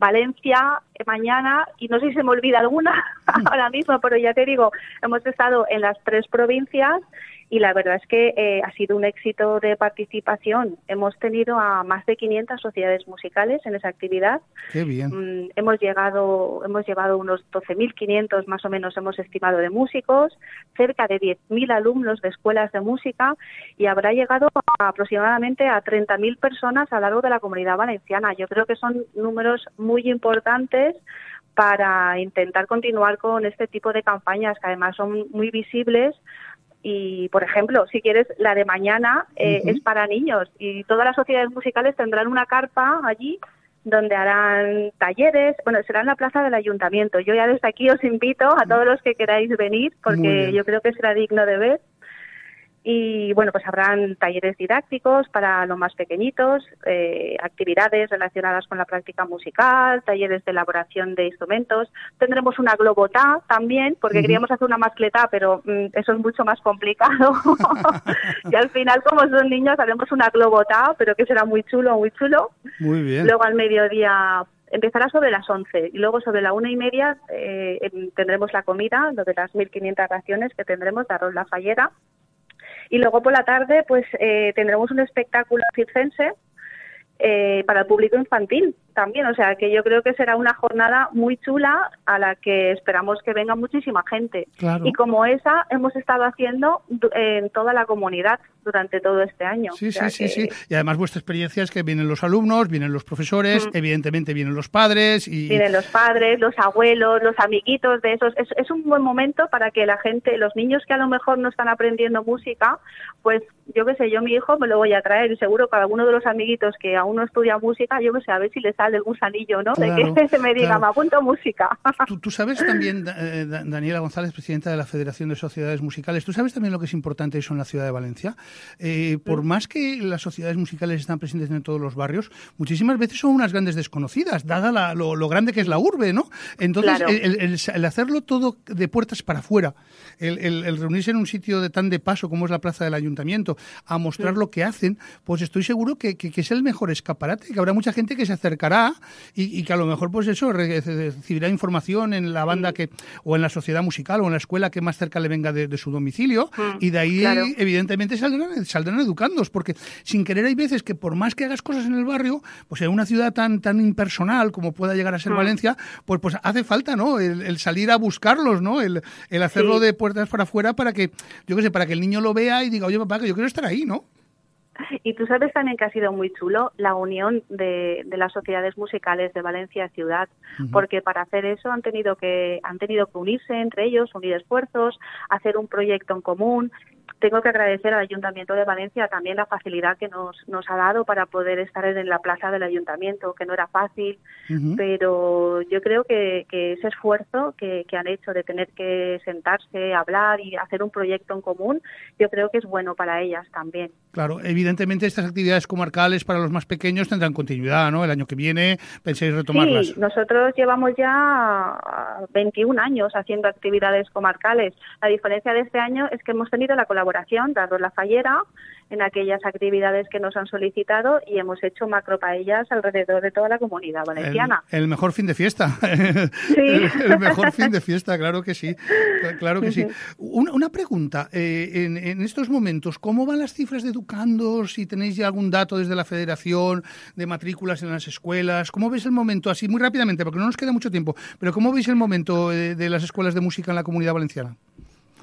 Valencia mañana, y no sé si se me olvida alguna ahora mismo, pero ya te digo, hemos estado en las tres provincias y la verdad es que eh, ha sido un éxito de participación. Hemos tenido a más de 500 sociedades musicales en esa actividad. Qué bien. Mm, hemos llegado, hemos llevado unos 12.500 más o menos hemos estimado de músicos, cerca de 10.000 alumnos de escuelas de música y habrá llegado aproximadamente a 30.000 personas a lo largo de la comunidad valenciana. Yo creo que son números muy importantes para intentar continuar con este tipo de campañas que además son muy visibles y, por ejemplo, si quieres, la de mañana eh, es para niños. Y todas las sociedades musicales tendrán una carpa allí donde harán talleres, bueno, será en la plaza del ayuntamiento. Yo ya desde aquí os invito a todos los que queráis venir porque yo creo que será digno de ver y bueno, pues habrán talleres didácticos para los más pequeñitos, eh, actividades relacionadas con la práctica musical, talleres de elaboración de instrumentos. Tendremos una globotá también, porque queríamos hacer una mascleta, pero mm, eso es mucho más complicado. y al final, como son niños, haremos una globotá, pero que será muy chulo, muy chulo. Muy bien. Luego al mediodía empezará sobre las 11 y luego sobre la una y media eh, em, tendremos la comida, lo de las 1.500 raciones que tendremos de arroz la fallera y luego por la tarde, pues eh, tendremos un espectáculo circense eh, para el público infantil también. O sea, que yo creo que será una jornada muy chula a la que esperamos que venga muchísima gente. Y como esa hemos estado haciendo en toda la comunidad durante todo este año. Sí, sí, sí, sí. Y además vuestra experiencia es que vienen los alumnos, vienen los profesores, mm. evidentemente vienen los padres. y Vienen los padres, los abuelos, los amiguitos de esos. Es, es un buen momento para que la gente, los niños que a lo mejor no están aprendiendo música, pues yo qué sé, yo mi hijo me lo voy a traer y seguro que alguno de los amiguitos que aún no estudia música, yo qué sé, a ver si le sale el gusanillo, ¿no? de que se me diga, me apunto música. ¿Tú, sabes también, eh, Daniela González, presidenta de la Federación de Sociedades Musicales, ¿tú sabes también lo que es importante eso en la ciudad de Valencia? Eh, por más que las sociedades musicales están presentes en todos los barrios, muchísimas veces son unas grandes desconocidas, dada lo, grande que es la urbe, ¿no? Entonces, el, hacerlo todo de puertas para afuera, el, reunirse en un sitio de tan de paso como es la plaza del ayuntamiento, a mostrar lo que hacen, pues estoy seguro que, es el mejor escaparate, que habrá mucha gente que se acercará y, que a lo mejor, pues eso, recibirá información en la banda que o en la sociedad musical o en la escuela que más cerca le venga de, su domicilio mm, y de ahí, evidentemente, saldrán, saldrán educandos, porque sin querer hay veces que por más que hagas cosas en el barrio, pues en una ciudad tan, tan impersonal como pueda llegar a ser mm. Valencia, pues, pues hace falta, ¿no? El, salir a buscarlos, ¿no? El, hacerlo de puertas para afuera para que, yo qué sé, para que el niño lo vea y diga, oye, papá, que yo quiero estar ahí, ¿no? Y tú sabes también que ha sido muy chulo la unión de, las sociedades musicales de Valencia Ciudad, porque para hacer eso han tenido que han tenido que unirse entre ellos, unir esfuerzos, hacer un proyecto en común tengo que agradecer al Ayuntamiento de Valencia también la facilidad que nos, nos ha dado para poder estar en la plaza del Ayuntamiento, que no era fácil, pero yo creo que, que ese esfuerzo que, que, han hecho de tener que sentarse, hablar y hacer un proyecto en común, yo creo que es bueno para ellas también. Claro, evidentemente estas actividades comarcales para los más pequeños tendrán continuidad, ¿no? El año que viene pensáis retomarlas. Sí, nosotros llevamos ya 21 años haciendo actividades comarcales. La diferencia de este año es que hemos tenido la colaboración de Arroz La Fallera en aquellas actividades que nos han solicitado y hemos hecho macropaellas alrededor de toda la comunidad valenciana. El, mejor fin de fiesta. Sí. el, mejor fin de fiesta, claro que sí. Claro que sí. Una, pregunta, eh, en, en, estos momentos, ¿cómo van las cifras de educandos? Si tenéis ya algún dato desde la federación de matrículas en las escuelas, ¿cómo veis el momento así muy rápidamente? Porque no nos queda mucho tiempo, pero ¿cómo veis el momento de, de las escuelas de música en la comunidad valenciana?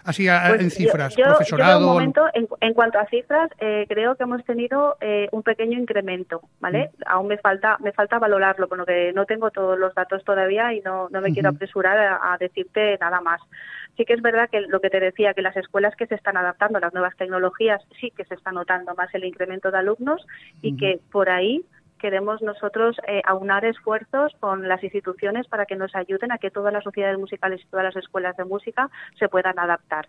Así pues en cifras, profesorado. Yo, momento, en, cuanto a cifras, eh, creo que hemos tenido eh, un pequeño incremento, ¿vale? Mm. Aún me falta me falta valorarlo, porque no tengo todos los datos todavía y no, no me quiero apresurar a, decirte nada más. Sí que es verdad que lo que te decía, que las escuelas que se están adaptando a las nuevas tecnologías sí que se está notando más el incremento de alumnos y que por ahí queremos nosotros eh, aunar esfuerzos con las instituciones para que nos ayuden a que todas las sociedades musicales y todas las escuelas de música se puedan adaptar.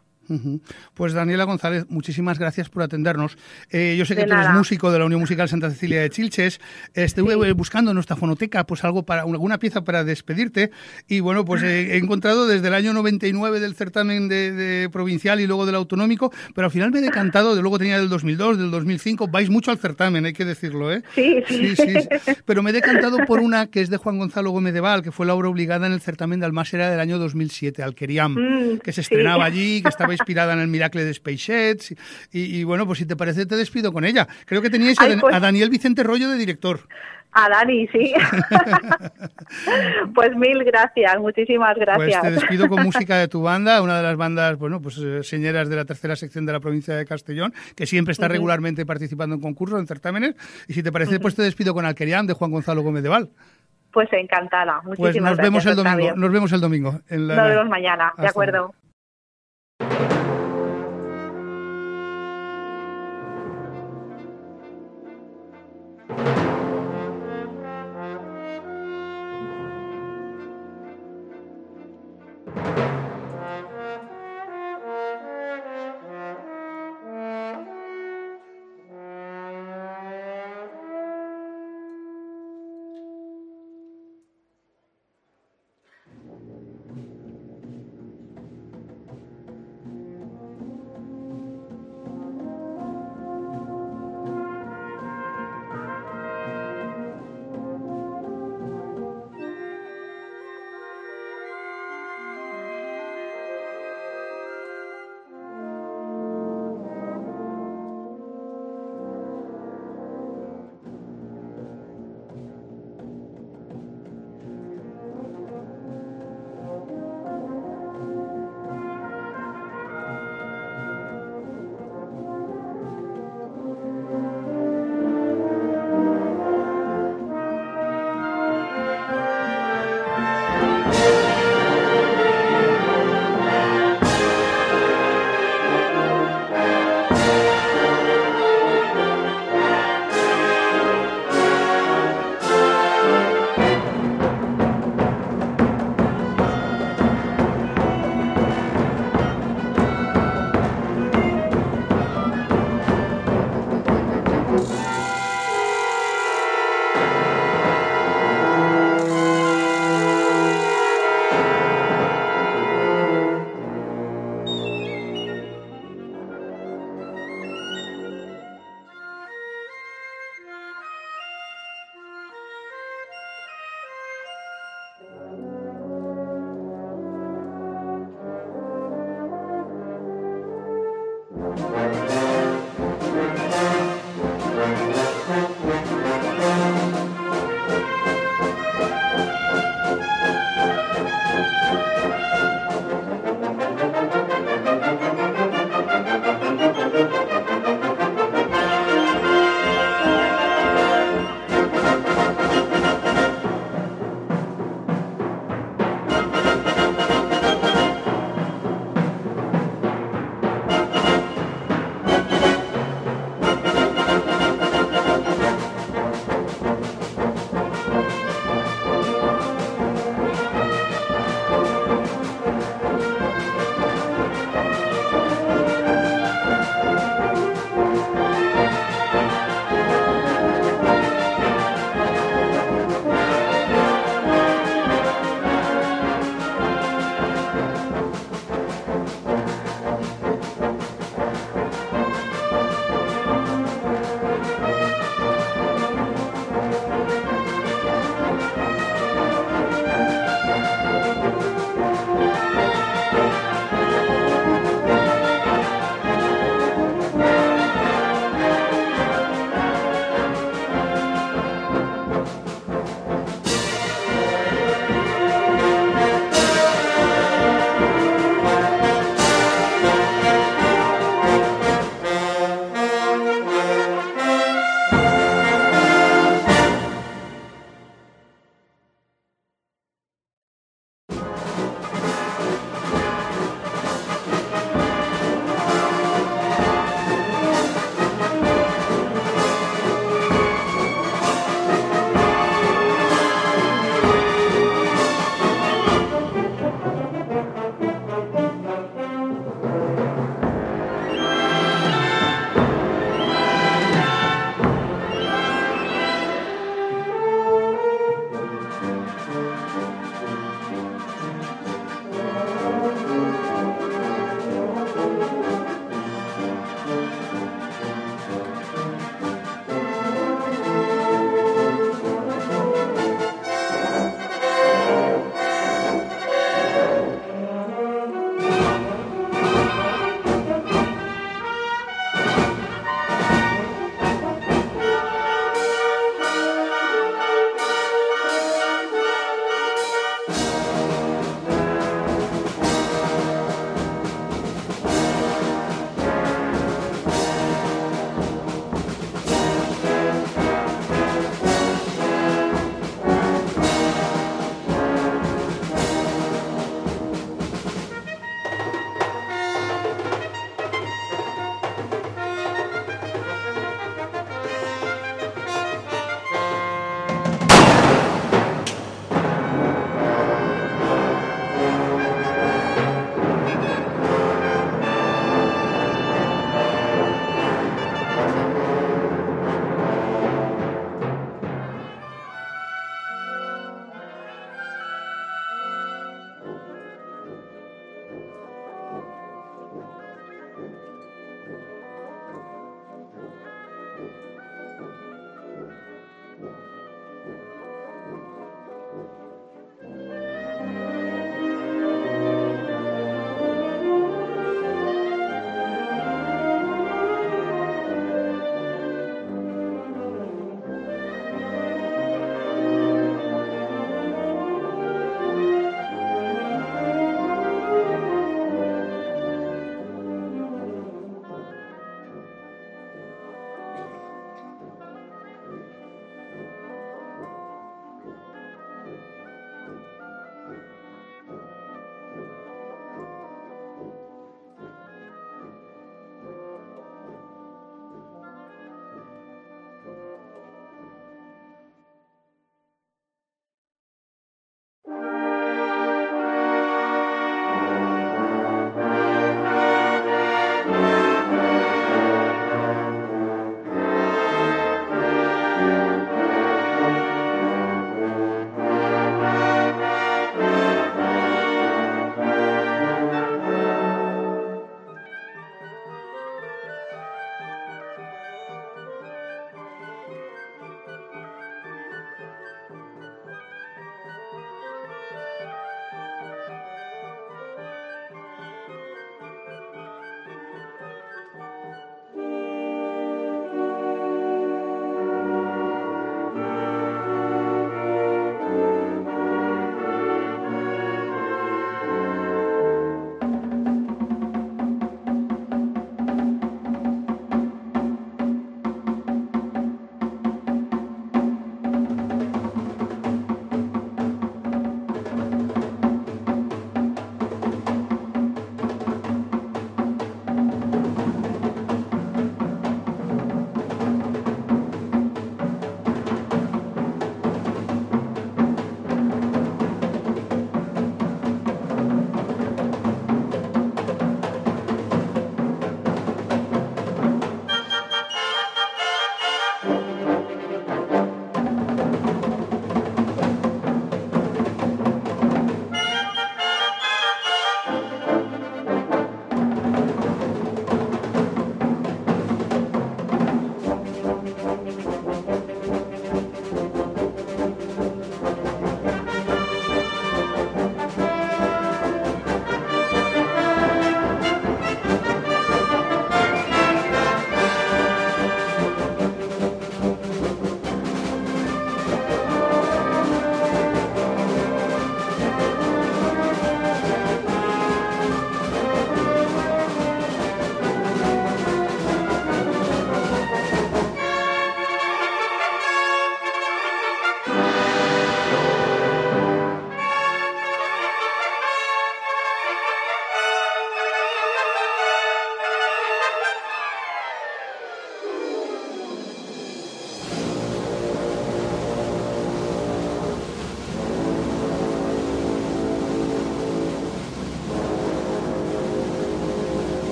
Pues Daniela González, muchísimas gracias por atendernos. Eh, yo sé que tú eres músico de la Unión Musical Santa Cecilia de Chilches. Estuve buscando en nuestra fonoteca pues algo para alguna pieza para despedirte y bueno, pues he, encontrado desde el año 99 del certamen de, provincial y luego del autonómico, pero al final me he decantado, de luego tenía del 2002, del 2005, vais mucho al certamen, hay que decirlo, ¿eh? Sí, sí sí, Pero me he decantado por una que es de Juan Gonzalo Gómez de Val, que fue la obra obligada en el certamen de Almásera del año 2007, Alqueriam, mm, que se estrenaba allí, que estaba inspirada en el Miracle de Space Y, y, bueno, pues si te parece, te despido con ella. Creo que teníais pues a Daniel Vicente Rollo de director. A Dani, sí. pues mil gracias, muchísimas gracias. Pues te despido con música de tu banda, una de las bandas, bueno, pues eh, señeras de la tercera sección de la provincia de Castellón, que siempre está regularmente participando en concursos, en certámenes. Y si te parece, pues te despido con Alquerián de Juan Gonzalo Gómez de Val. Pues encantada. Muchísimas pues nos vemos el domingo. Nos vemos el domingo. Nos vemos mañana, de acuerdo.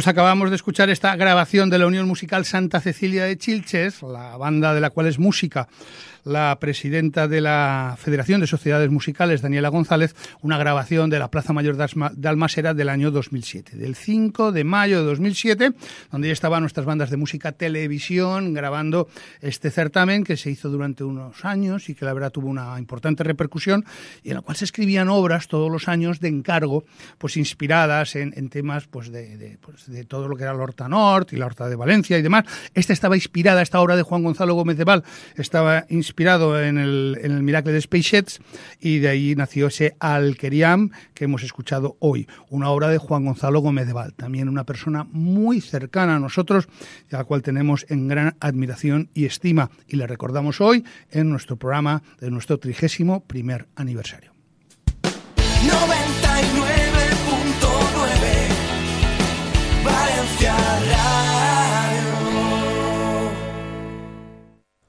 Pues acabamos de escuchar esta grabación de la Unión Musical Santa Cecilia de Chilches, la banda de la cual es música la presidenta de la Federación de Sociedades Musicales, Daniela González, una grabación de la Plaza Mayor de Almasera del año 2007, del 5 de mayo de 2007, donde ya estaban nuestras bandas de música televisión grabando este certamen que se hizo durante unos años y que la verdad tuvo una importante repercusión y en la cual se escribían obras todos los años de encargo, pues inspiradas en, temas pues de, pues de, todo lo que era la Horta Nord y la Horta de Valencia y demás. Esta estaba inspirada, esta obra de Juan Gonzalo Gómez de Val estaba inspirada inspirado en el, en el Miracle de Spaceshets y de ahí nació ese Alqueriam que hemos escuchado hoy, una obra de Juan Gonzalo Gómez de Val, también una persona muy cercana a nosotros y a la cual tenemos en gran admiración y estima y le recordamos hoy en nuestro programa de nuestro trigésimo primer aniversario. 99.9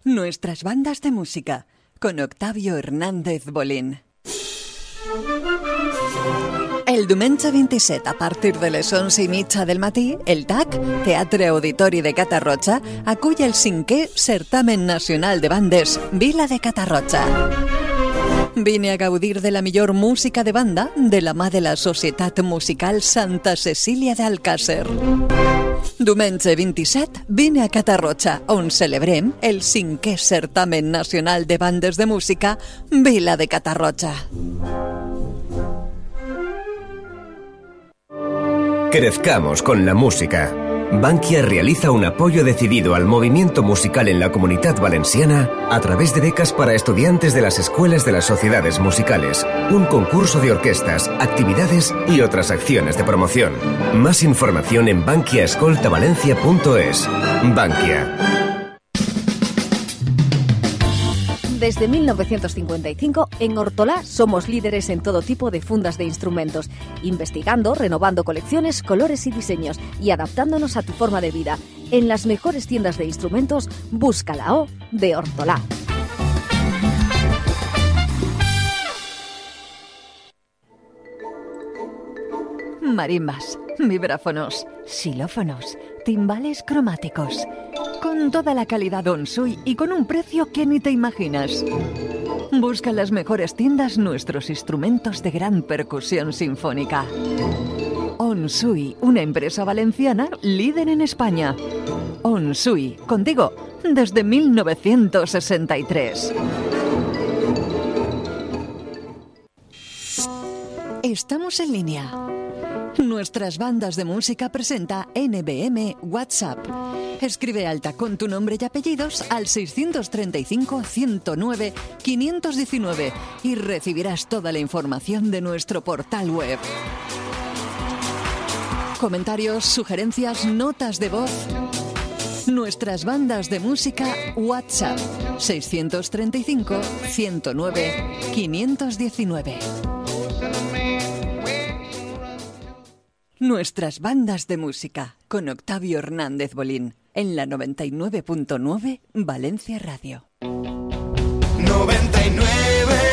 Nuestras bandas de música con Octavio Hernández Bolín. El diumenge 27, a partir de les 11 i mitja del matí, el TAC, Teatre Auditori de Catarroja, acull el cinquè Certamen Nacional de Bandes Vila de Catarroja. Vine a gaudir de la millor música de banda de la mà de la Societat Musical Santa Cecília d'Alcàsser. Diumenge 27, vine a Catarroja, on celebrem el cinquè certamen nacional de bandes de música Vila de Catarroja. Crezcamos con la música. Bankia realiza un apoyo decidido al movimiento musical en la comunidad valenciana a través de becas para estudiantes de las escuelas de las sociedades musicales, un concurso de orquestas, actividades y otras acciones de promoción. Más información en bankiaescoltavalencia.es. Bankia. Desde 1955, en Hortolá somos líderes en todo tipo de fundas de instrumentos, investigando, renovando colecciones, colores y diseños y adaptándonos a tu forma de vida. En las mejores tiendas de instrumentos, busca la O de Hortolá. Marimbas, vibráfonos, xilófonos, timbales cromáticos con toda la calidad Onsui y con un precio que ni te imaginas. Busca en las mejores tiendas nuestros instrumentos de gran percusión sinfónica. Onsui, una empresa valenciana líder en España. Onsui, contigo, desde 1963. Estamos en línea. Nuestras bandas de música presenta NBM WhatsApp. Escribe alta con tu nombre y apellidos al 635-109-519 y recibirás toda la información de nuestro portal web. Comentarios, sugerencias, notas de voz. Nuestras bandas de música WhatsApp 635 109 519. Nuestras bandas de música con Octavio Hernández Bolín en la 99.9 Valencia Radio. 99.9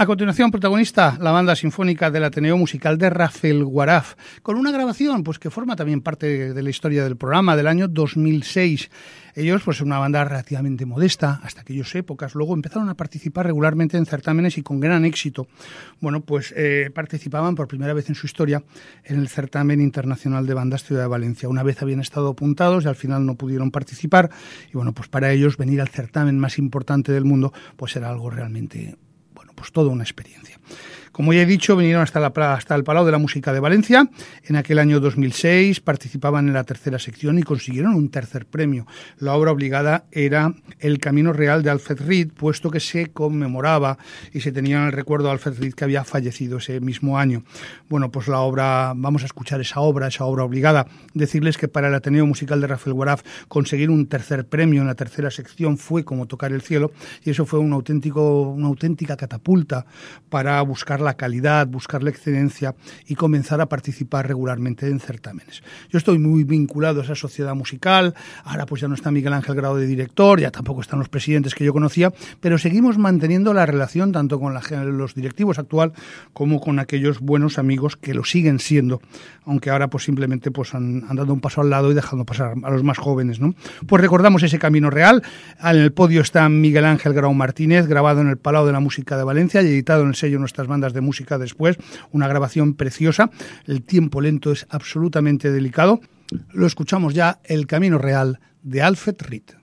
A continuación, protagonista, la banda sinfónica del Ateneo Musical de Rafael Guaraf, con una grabación pues, que forma también parte de la historia del programa del año 2006. Ellos, pues una banda relativamente modesta hasta aquellas épocas, luego empezaron a participar regularmente en certámenes y con gran éxito. Bueno, pues eh, participaban por primera vez en su historia en el certamen internacional de bandas Ciudad de Valencia. Una vez habían estado apuntados y al final no pudieron participar. Y bueno, pues para ellos venir al certamen más importante del mundo, pues era algo realmente, pues toda una experiencia. Como ya he dicho, vinieron hasta, la, hasta el Palau de la Música de Valencia. En aquel año 2006 participaban en la tercera sección y consiguieron un tercer premio. La obra obligada era El Camino Real de Alfred Reed, puesto que se conmemoraba y se tenía en el recuerdo de Alfred Reed que había fallecido ese mismo año. Bueno, pues la obra, vamos a escuchar esa obra, esa obra obligada. Decirles que para el Ateneo Musical de Rafael Guaraf conseguir un tercer premio en la tercera sección fue como tocar el cielo y eso fue un auténtico, una auténtica catapulta para buscar la calidad, buscar la excelencia y comenzar a participar regularmente en certámenes. Yo estoy muy vinculado a esa sociedad musical, ahora pues ya no está Miguel Ángel Grado de director, ya tampoco están los presidentes que yo conocía, pero seguimos manteniendo la relación tanto con los directivos actual como con aquellos buenos amigos que lo siguen siendo, aunque ahora pues simplemente pues han, han dado un paso al lado y dejando pasar a los más jóvenes, ¿no? Pues recordamos ese camino real, en el podio está Miguel Ángel Grau Martínez, grabado en el Palau de la Música de Valencia y editado en el sello Nuestras Bandas de Música después, una grabación preciosa, el tiempo lento es absolutamente delicado, lo escuchamos ya, El Camino Real de Alfred Ritt.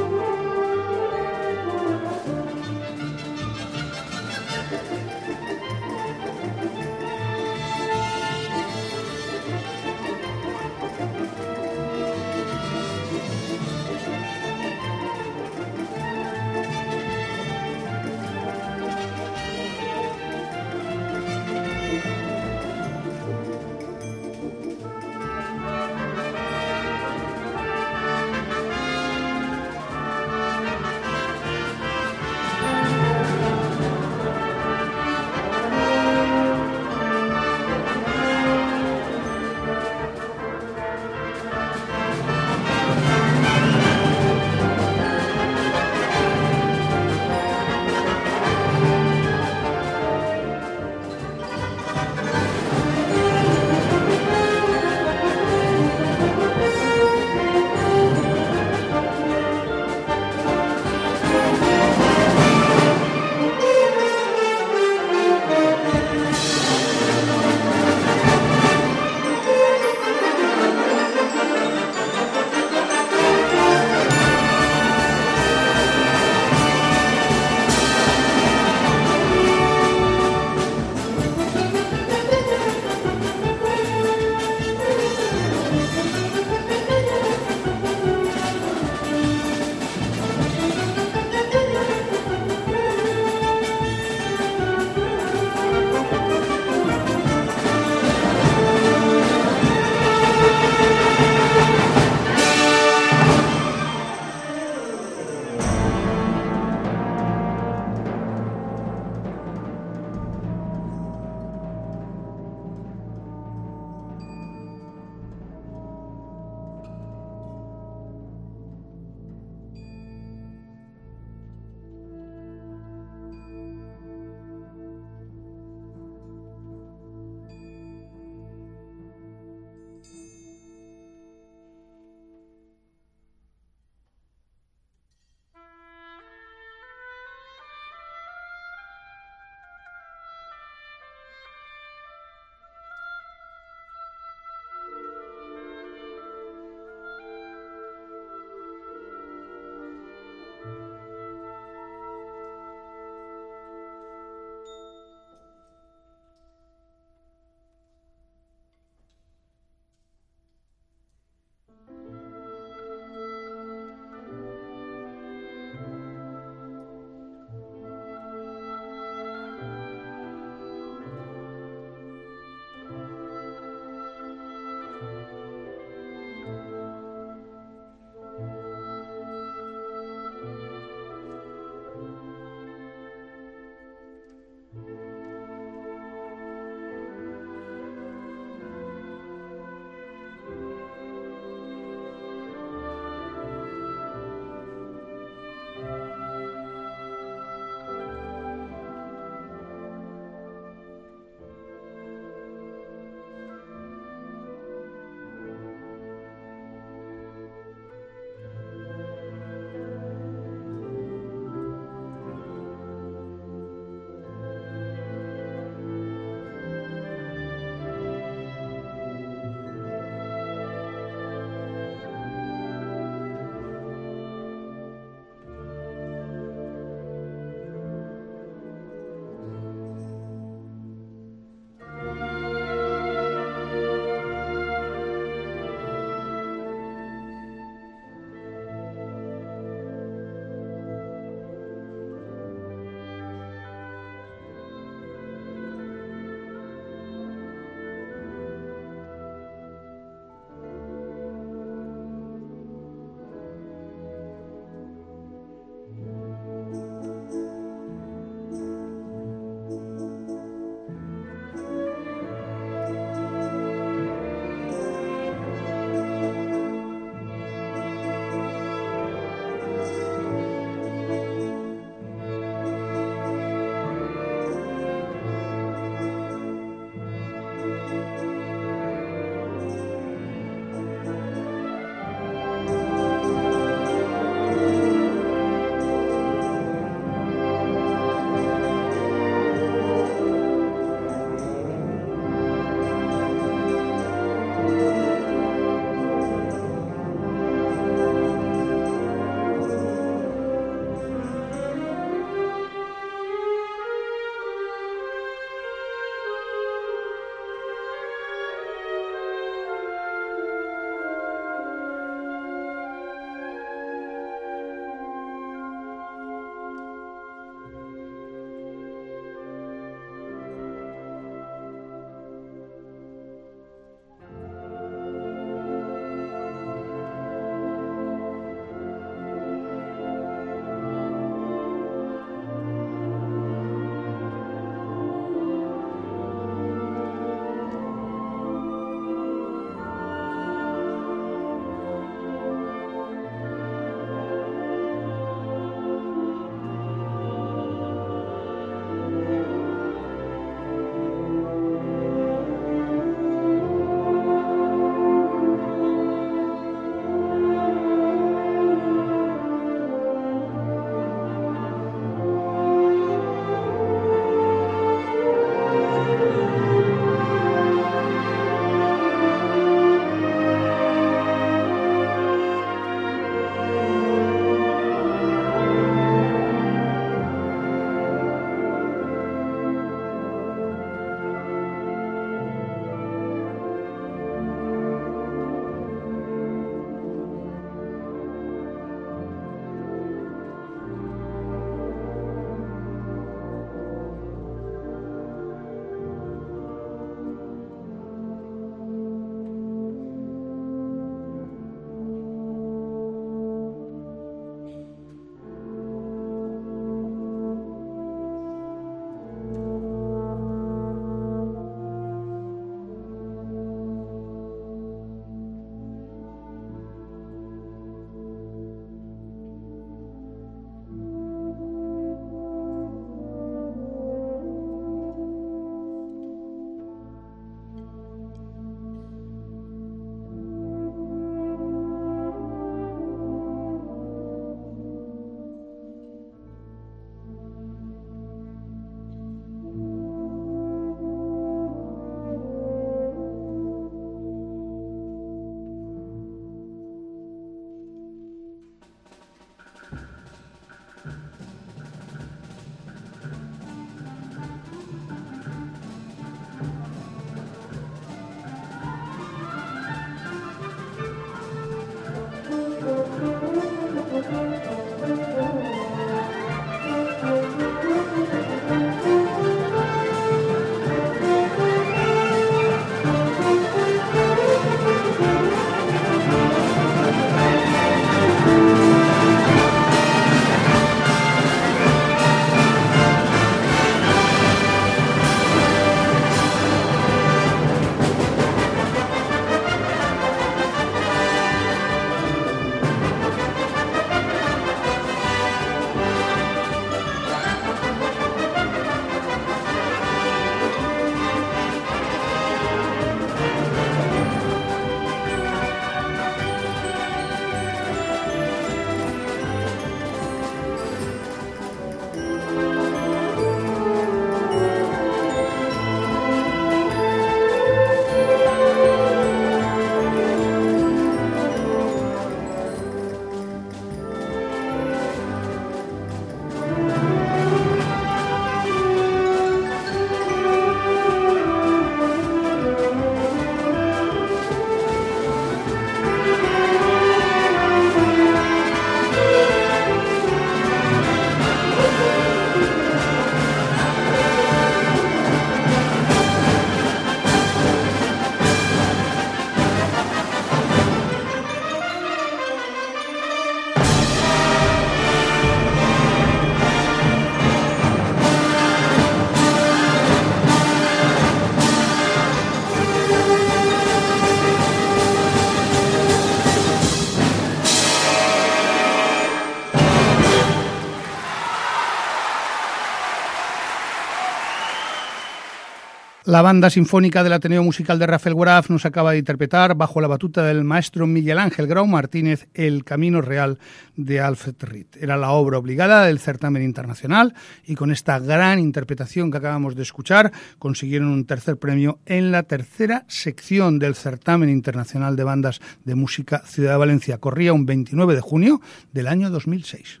La banda sinfónica del Ateneo Musical de Rafael Graf nos acaba de interpretar, bajo la batuta del maestro Miguel Ángel Grau Martínez, El Camino Real de Alfred Reed. Era la obra obligada del certamen internacional y con esta gran interpretación que acabamos de escuchar consiguieron un tercer premio en la tercera sección del certamen internacional de bandas de música Ciudad de Valencia. Corría un 29 de junio del año 2006.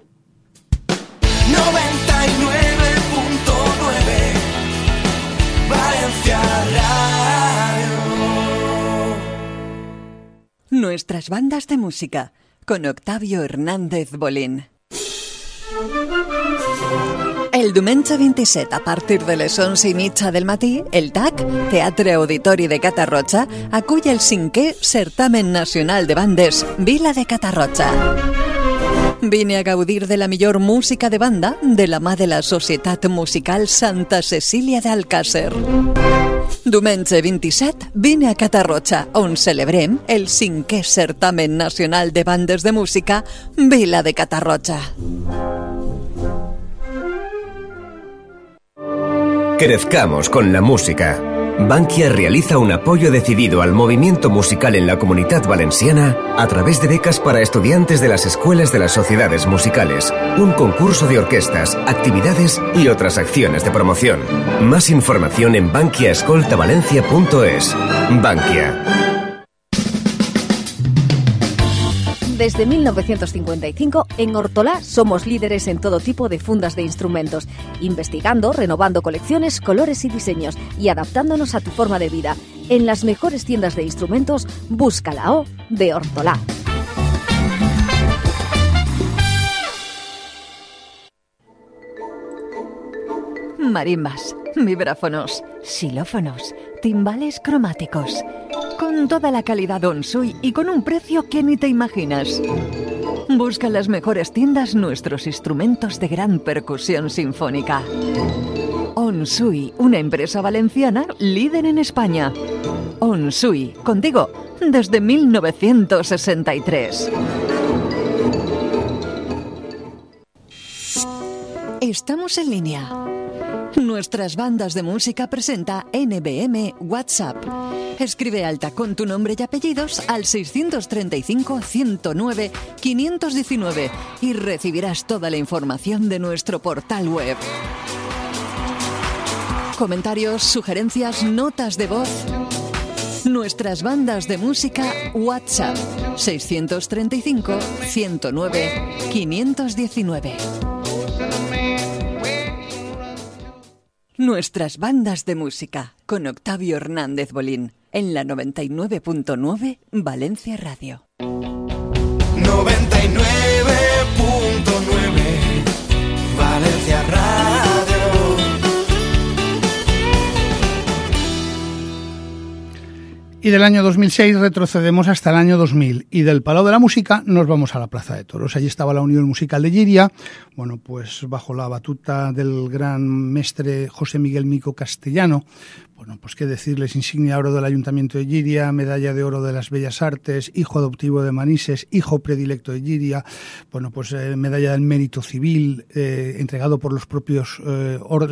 99.9 Nuestras bandas de música con Octavio Hernández Bolín. El diumenge 27, a partir de les 11 i mitja del matí, el TAC, Teatre Auditori de Catarroja, acull el cinquè Certamen Nacional de Bandes Vila de Catarroja. Vine a gaudir de la millor música de banda de la mà de la Societat Musical Santa Cecília d'Alcàsser. Diumenge 27, vine a Catarroja, on celebrem el cinquè Certamen Nacional de Bandes de Música Vila de Catarroja. Crezcamos con la música. Bankia realiza un apoyo decidido al movimiento musical en la comunidad valenciana a través de becas para estudiantes de las escuelas de las sociedades musicales, un concurso de orquestas, actividades y otras acciones de promoción. Más información en bankiaescoltavalencia.es. Bankia. Desde 1955, en Hortolá somos líderes en todo tipo de fundas de instrumentos, investigando, renovando colecciones, colores y diseños y adaptándonos a tu forma de vida. En las mejores tiendas de instrumentos, busca la O de Hortolá. Marimbas, vibráfonos, xilófonos, timbales cromáticos. Con toda la calidad Onsui y con un precio que ni te imaginas. Busca en las mejores tiendas nuestros instrumentos de gran percusión sinfónica. Onsui, una empresa valenciana líder en España. Onsui, contigo, desde 1963. Estamos en línea. Nuestras bandas de música presenta NBM WhatsApp. Escribe alta con tu nombre y apellidos al 635-109-519 y recibirás toda la información de nuestro portal web. Comentarios, sugerencias, notas de voz. Nuestras bandas de música WhatsApp 635 109 519. Nuestras bandas de música con Octavio Hernández Bolín en la 99.9 Valencia Radio. 99.9 Valencia Radio. Y del año 2006 retrocedemos hasta el año 2000 y del Palau de la Música nos vamos a la Plaza de Toros. Allí estaba la Unión Musical de Giria, bueno, pues bajo la batuta del gran mestre José Miguel Mico Castellano, bueno, pues qué decirles, insignia oro del Ayuntamiento de Giria, medalla de oro de las Bellas Artes, hijo adoptivo de Manises, hijo predilecto de Giria, bueno, pues eh, medalla del Mérito Civil, eh, entregado por los propios, eh, or-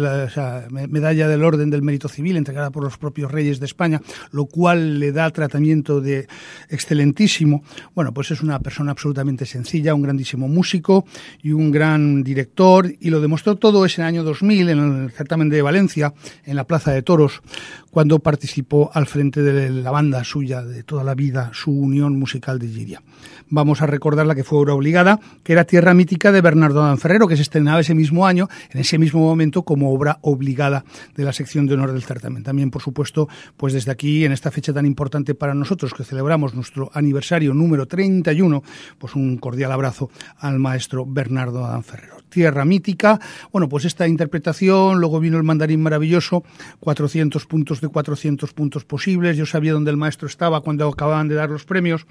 medalla del Orden del Mérito Civil, entregada por los propios reyes de España, lo cual le da tratamiento de excelentísimo. Bueno, pues es una persona absolutamente sencilla, un grandísimo músico y un gran director, y lo demostró todo ese año 2000 en el certamen de Valencia, en la Plaza de Toros, cuando participó al frente de la banda suya de toda la vida, su Unión Musical de Giria. Vamos a recordar la que fue obra obligada, que era Tierra Mítica de Bernardo Danferrero, que se estrenaba ese mismo año, en ese mismo momento, como obra obligada de la sección de honor del certamen. También, por supuesto, pues desde aquí, en esta fecha tan importante para nosotros, que celebramos nuestro aniversario número 31, pues un cordial abrazo al maestro Bernardo Danferrero. Tierra Mítica, bueno, pues esta interpretación, luego vino el mandarín maravilloso, 400 puntos de 400 puntos posibles, yo sabía dónde el maestro estaba cuando acababan de dar los premios,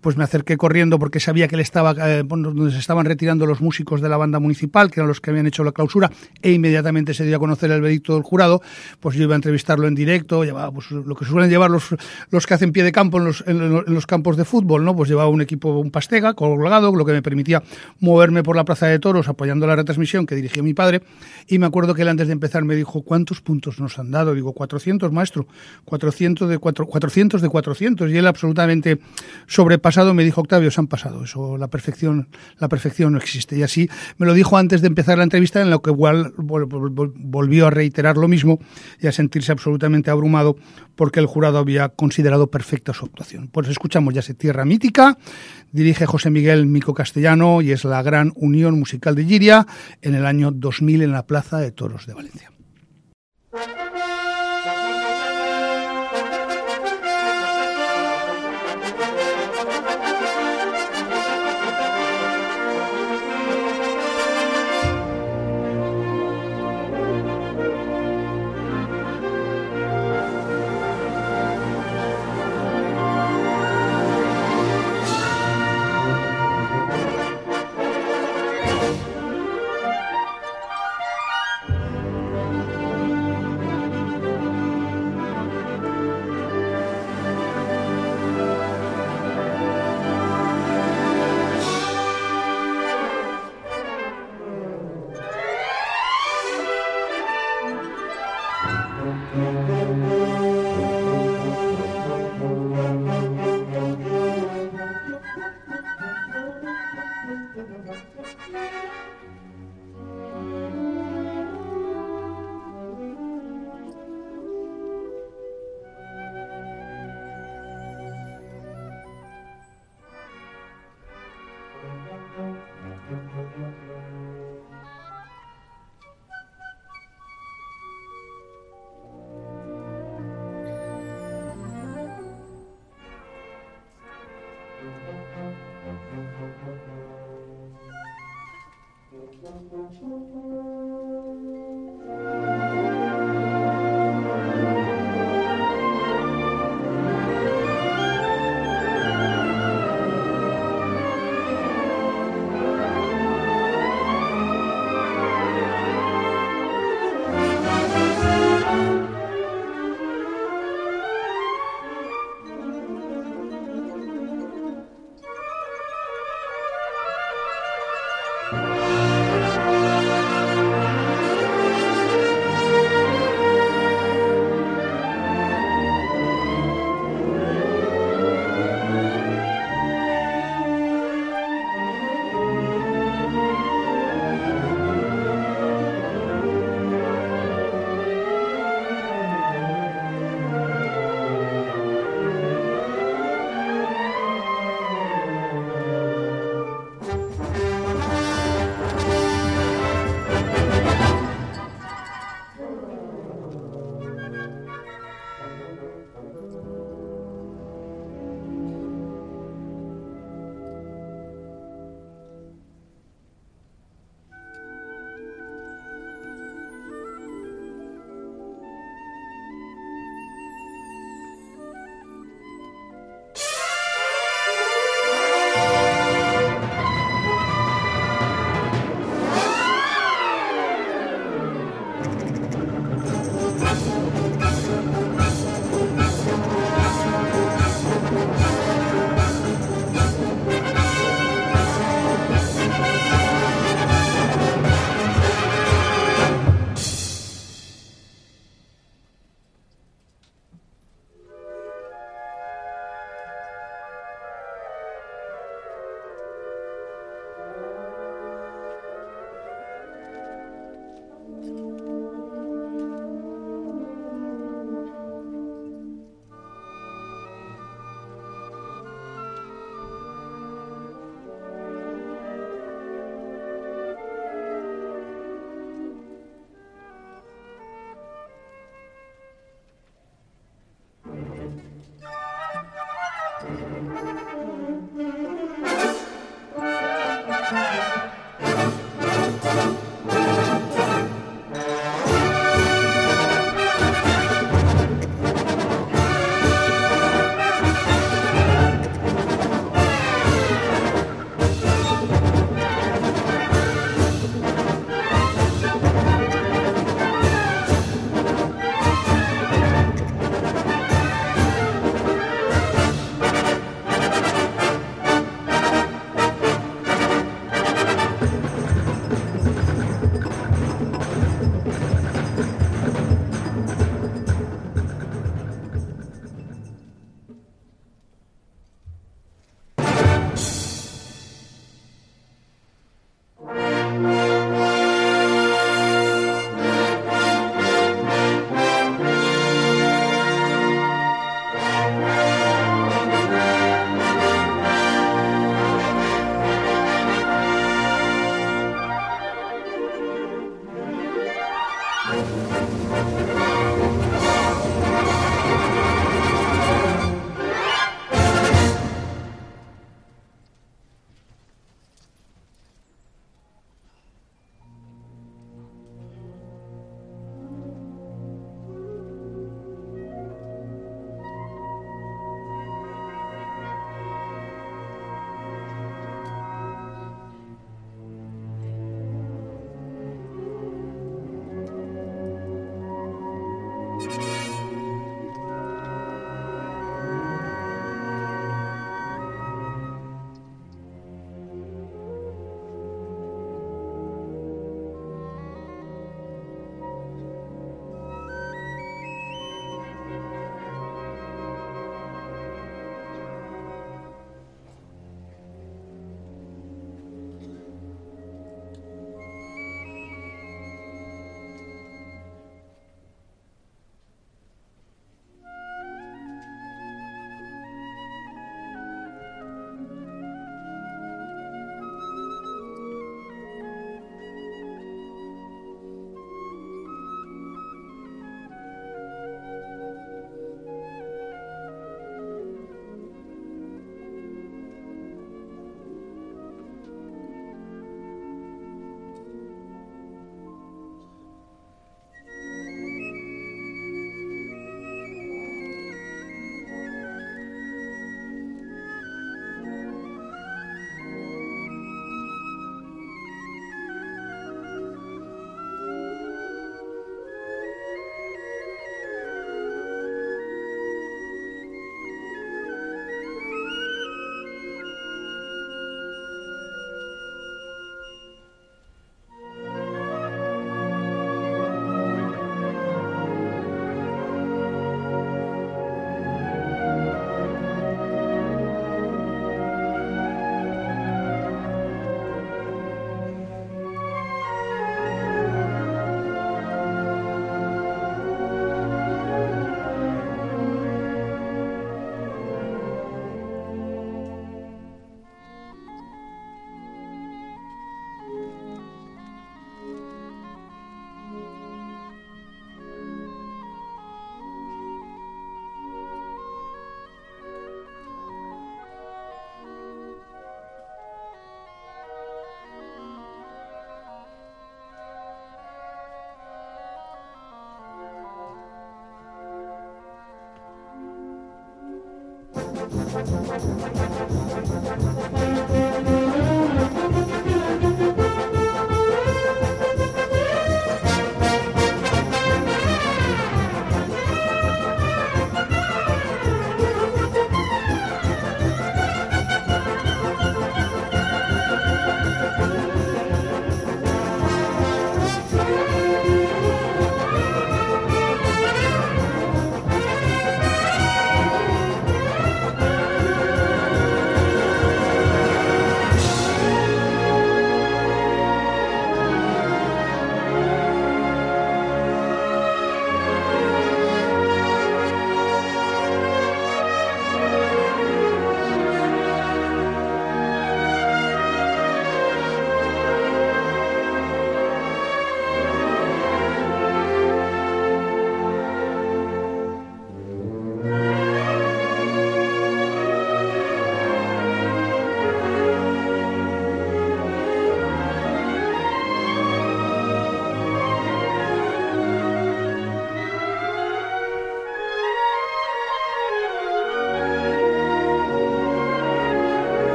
pues me acerqué corriendo porque sabía que él estaba, eh, donde se estaban retirando los músicos de la banda municipal, que eran los que habían hecho la clausura, e inmediatamente se dio a conocer el veredicto del jurado, pues yo iba a entrevistarlo en directo, llevaba pues, lo que suelen llevar los, los que hacen pie de campo en los, en, lo- en los campos de fútbol, ¿no? Pues llevaba un equipo, un pastega colgado, lo que me permitía moverme por la plaza de toros apoyando la retransmisión que dirigía mi padre, y me acuerdo que él antes de empezar me dijo, ¿cuántos puntos nos han dado? Digo, 400, maestro, 400 de, 400 de 400, y él absolutamente sobrepasado me dijo, Octavio, se han pasado, eso, la perfección, la perfección no existe. Y así me lo dijo antes de empezar la entrevista, en lo que igual volvió a reiterar lo mismo y a sentirse absolutamente abrumado porque el jurado había considerado perfecta su actuación. Pues escuchamos ya se Tierra Mítica, dirige José Miguel Mico Castellano y es la gran unión musical de Giria en el año 2000 en la Plaza de Toros de Valencia. Thank you.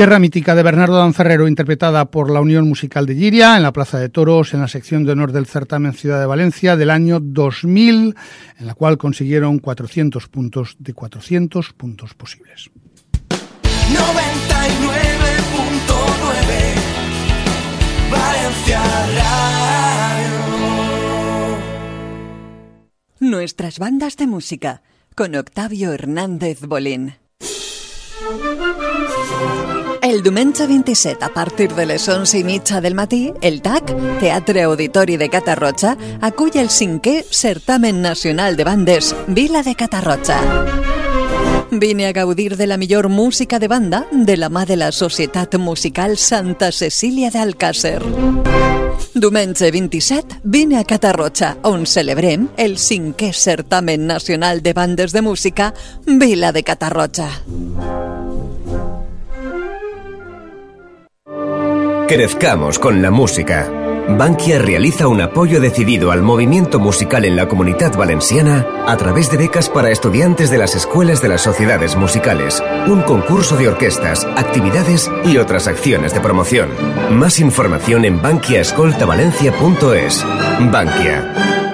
Tierra mítica de Bernardo Danferrero, interpretada por la Unión Musical de Giria en la Plaza de Toros, en la sección de honor del certamen Ciudad de Valencia del año 2000, en la cual consiguieron 400 puntos de 400 puntos posibles. 99.9 Valencia Radio. Nuestras bandas de música con Octavio Hernández Bolín. El diumenge 27, a partir de les 11 i mitja del matí, el TAC, Teatre Auditori de Catarroja, acull el cinquè Certamen Nacional de Bandes Vila de Catarroja. Vine a gaudir de la millor música de banda de la mà de la Societat Musical Santa Cecília d'Alcàsser. Diumenge 27, vine a Catarroja, on celebrem el cinquè Certamen Nacional de Bandes de Música Vila de Catarroja. Crezcamos con la música. Bankia realiza un apoyo decidido al movimiento musical en la comunidad valenciana a través de becas para estudiantes de las escuelas de las sociedades musicales, un concurso de orquestas, actividades y otras acciones de promoción. Más información en bankiaescoltavalencia.es. Bankia.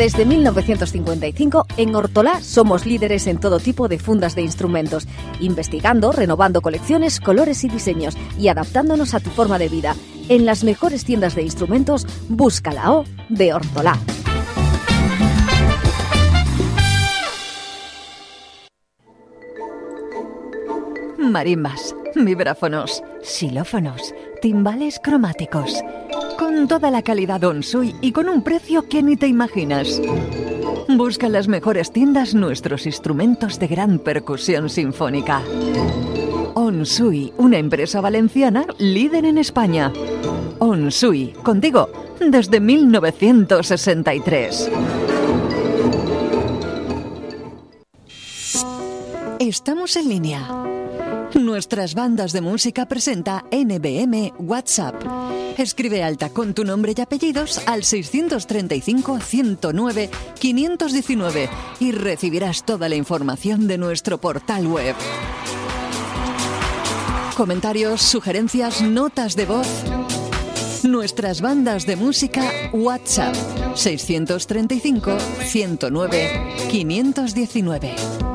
Desde 1955, en Hortolá somos líderes en todo tipo de fundas de instrumentos, investigando, renovando colecciones, colores y diseños y adaptándonos a tu forma de vida. En las mejores tiendas de instrumentos, busca la O de Hortolá. Marimbas, vibráfonos, xilófonos, timbales cromáticos. Con toda la calidad Onsui y con un precio que ni te imaginas. Busca en las mejores tiendas nuestros instrumentos de gran percusión sinfónica. Onsui, una empresa valenciana líder en España. Onsui, contigo, desde 1963. Estamos en línea. Nuestras bandas de música presenta NBM WhatsApp. Escribe alta con tu nombre y apellidos al 635-109-519 y recibirás toda la información de nuestro portal web. Comentarios, sugerencias, notas de voz. Nuestras bandas de música WhatsApp 635 109 519.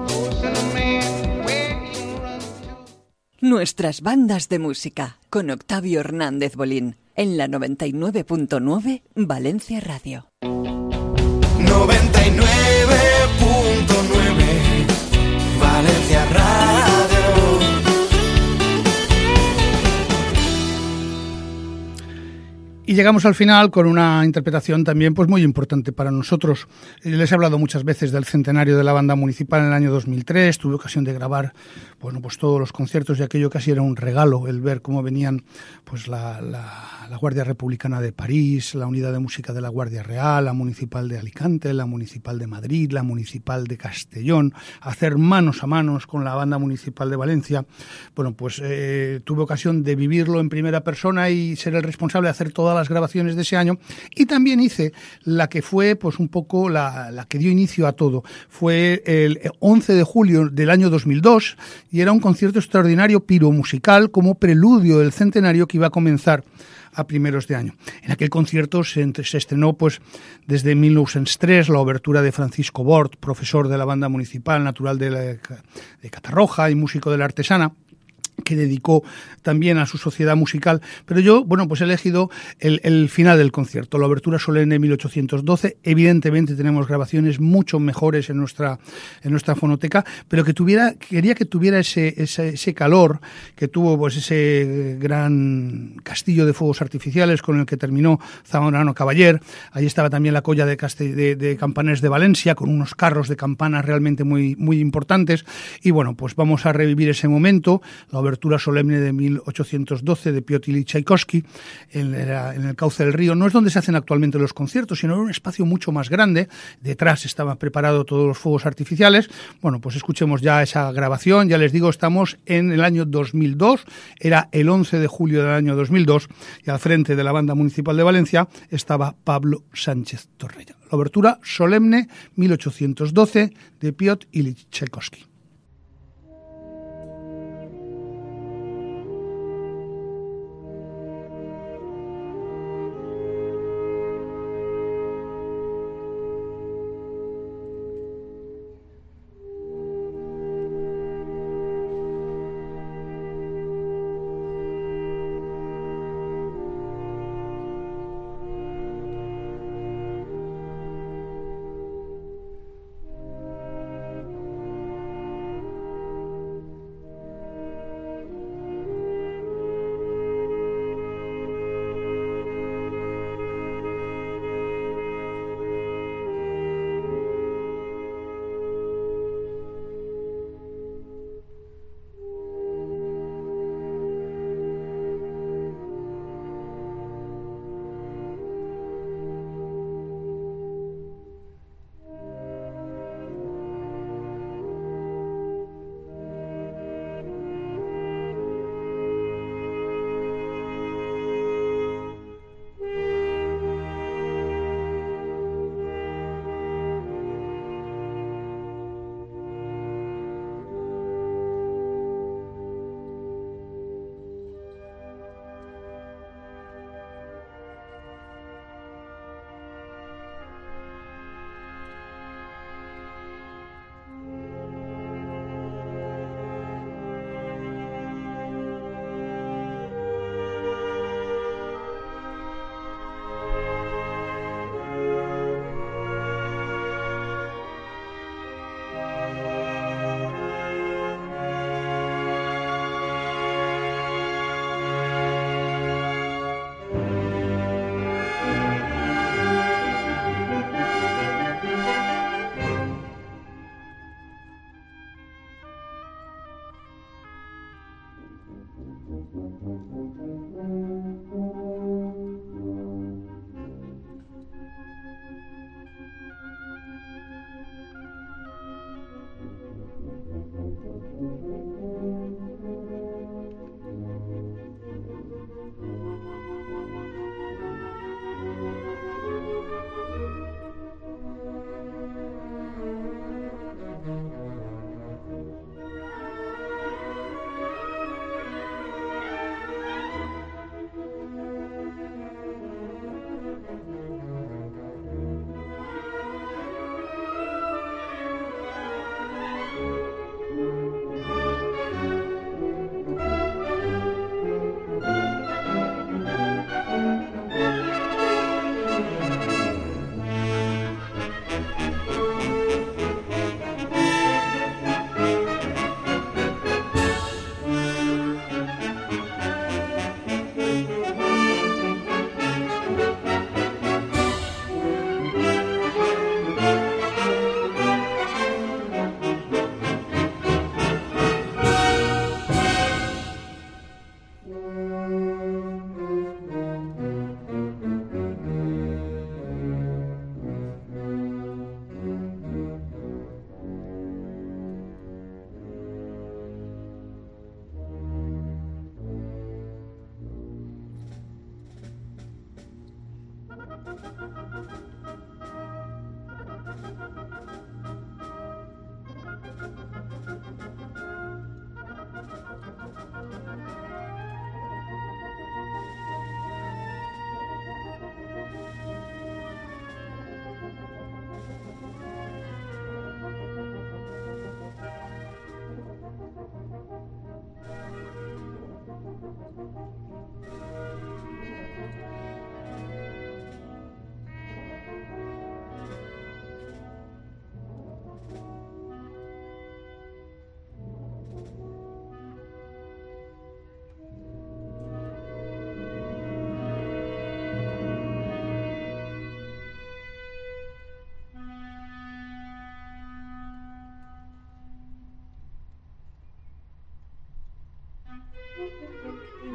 Nuestras bandas de música con Octavio Hernández Bolín en la 99.9 Valencia Radio. 99.9 Y llegamos al final con una interpretación también pues muy importante para nosotros. Les he hablado muchas veces del centenario de la banda municipal en el año 2003. Tuve ocasión de grabar bueno, pues todos los conciertos y aquello casi era un regalo el ver cómo venían pues la, la, Guardia Republicana de París, la Unidad de Música de la Guardia Real, la Municipal de Alicante, la Municipal de Madrid, la Municipal de Castellón, hacer manos a manos con la banda municipal de Valencia. Bueno, pues eh, tuve ocasión de vivirlo en primera persona y ser el responsable de hacer las grabaciones de ese año. Y también hice la que fue pues un poco la, la que dio inicio a todo. Fue el 11 de julio del año 2002 y era un concierto extraordinario piromusical como preludio del centenario que iba a comenzar a primeros de año. En aquel concierto se estrenó pues desde 1903 la obertura de Francisco Bort, profesor de la banda municipal, natural de, la- de Catarroja y músico de la Artesana que dedicó también a su sociedad musical, pero yo, bueno, pues he elegido el, final del concierto, la obertura solemne 1812. Evidentemente tenemos grabaciones mucho mejores en nuestra, en nuestra fonoteca, pero que tuviera, quería que tuviera ese, ese, calor que tuvo pues ese gran castillo de fuegos artificiales con el que terminó Zamorano Caballer. Ahí estaba también la colla de, de, de campanes de Valencia con unos carros de campanas realmente muy, muy importantes. Y bueno, pues vamos a revivir ese momento, la obertura solemne de 1812 de Piotr Tchaikovsky en, en el cauce del río. No es donde se hacen actualmente los conciertos, sino en un espacio mucho más grande. Detrás estaban preparados todos los fuegos artificiales. Bueno, pues escuchemos ya esa grabación. Ya les digo, estamos en el año 2002. Era el 11 de julio del año 2002 y al frente de la banda municipal de Valencia estaba Pablo Sánchez Torrella. La obertura solemne 1812 de Piotr Ilyich.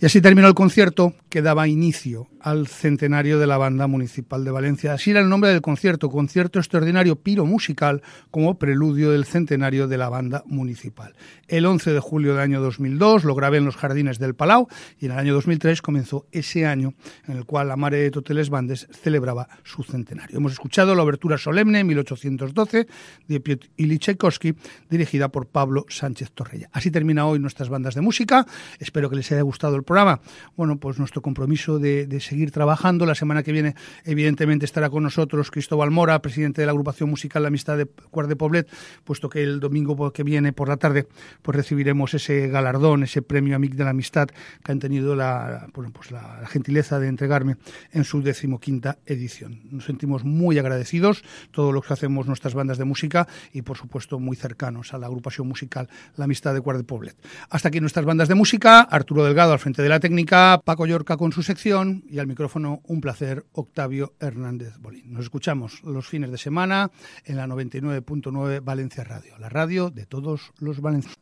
Y así terminó el concierto daba inicio al centenario de la Banda Municipal de Valencia. Así era el nombre del concierto, concierto extraordinario piro musical como preludio del centenario de la Banda Municipal. El 11 de julio del año 2002 lo grabé en los jardines del Palau y en el año 2003 comenzó ese año en el cual la Mare de Toteles Bandes celebraba su centenario. Hemos escuchado la obertura solemne 1812 de Piotr Tchaikovsky dirigida por Pablo Sánchez Torrella. Así termina hoy nuestras bandas de música. Espero que les haya gustado el programa, bueno, pues nuestro compromiso de, seguir trabajando. La semana que viene, evidentemente, estará con nosotros Cristóbal Mora, presidente de la agrupación musical La Amistad de Cuart de Poblet, puesto que el domingo que viene por la tarde pues recibiremos ese galardón, ese premio Amic de la Amistad que han tenido la, pues la, gentileza de entregarme en su decimoquinta edición. Nos sentimos muy agradecidos, todos los que hacemos nuestras bandas de música y, por supuesto, muy cercanos a la agrupación musical La Amistad de Cuart de Poblet. Hasta aquí nuestras bandas de música. Arturo Delgado al frente de la técnica, Paco Con su sección y al micrófono, un placer, Octavio Hernández Bolín. Nos escuchamos los fines de semana en la 99.9 Valencia Radio, la radio de todos los valencianos.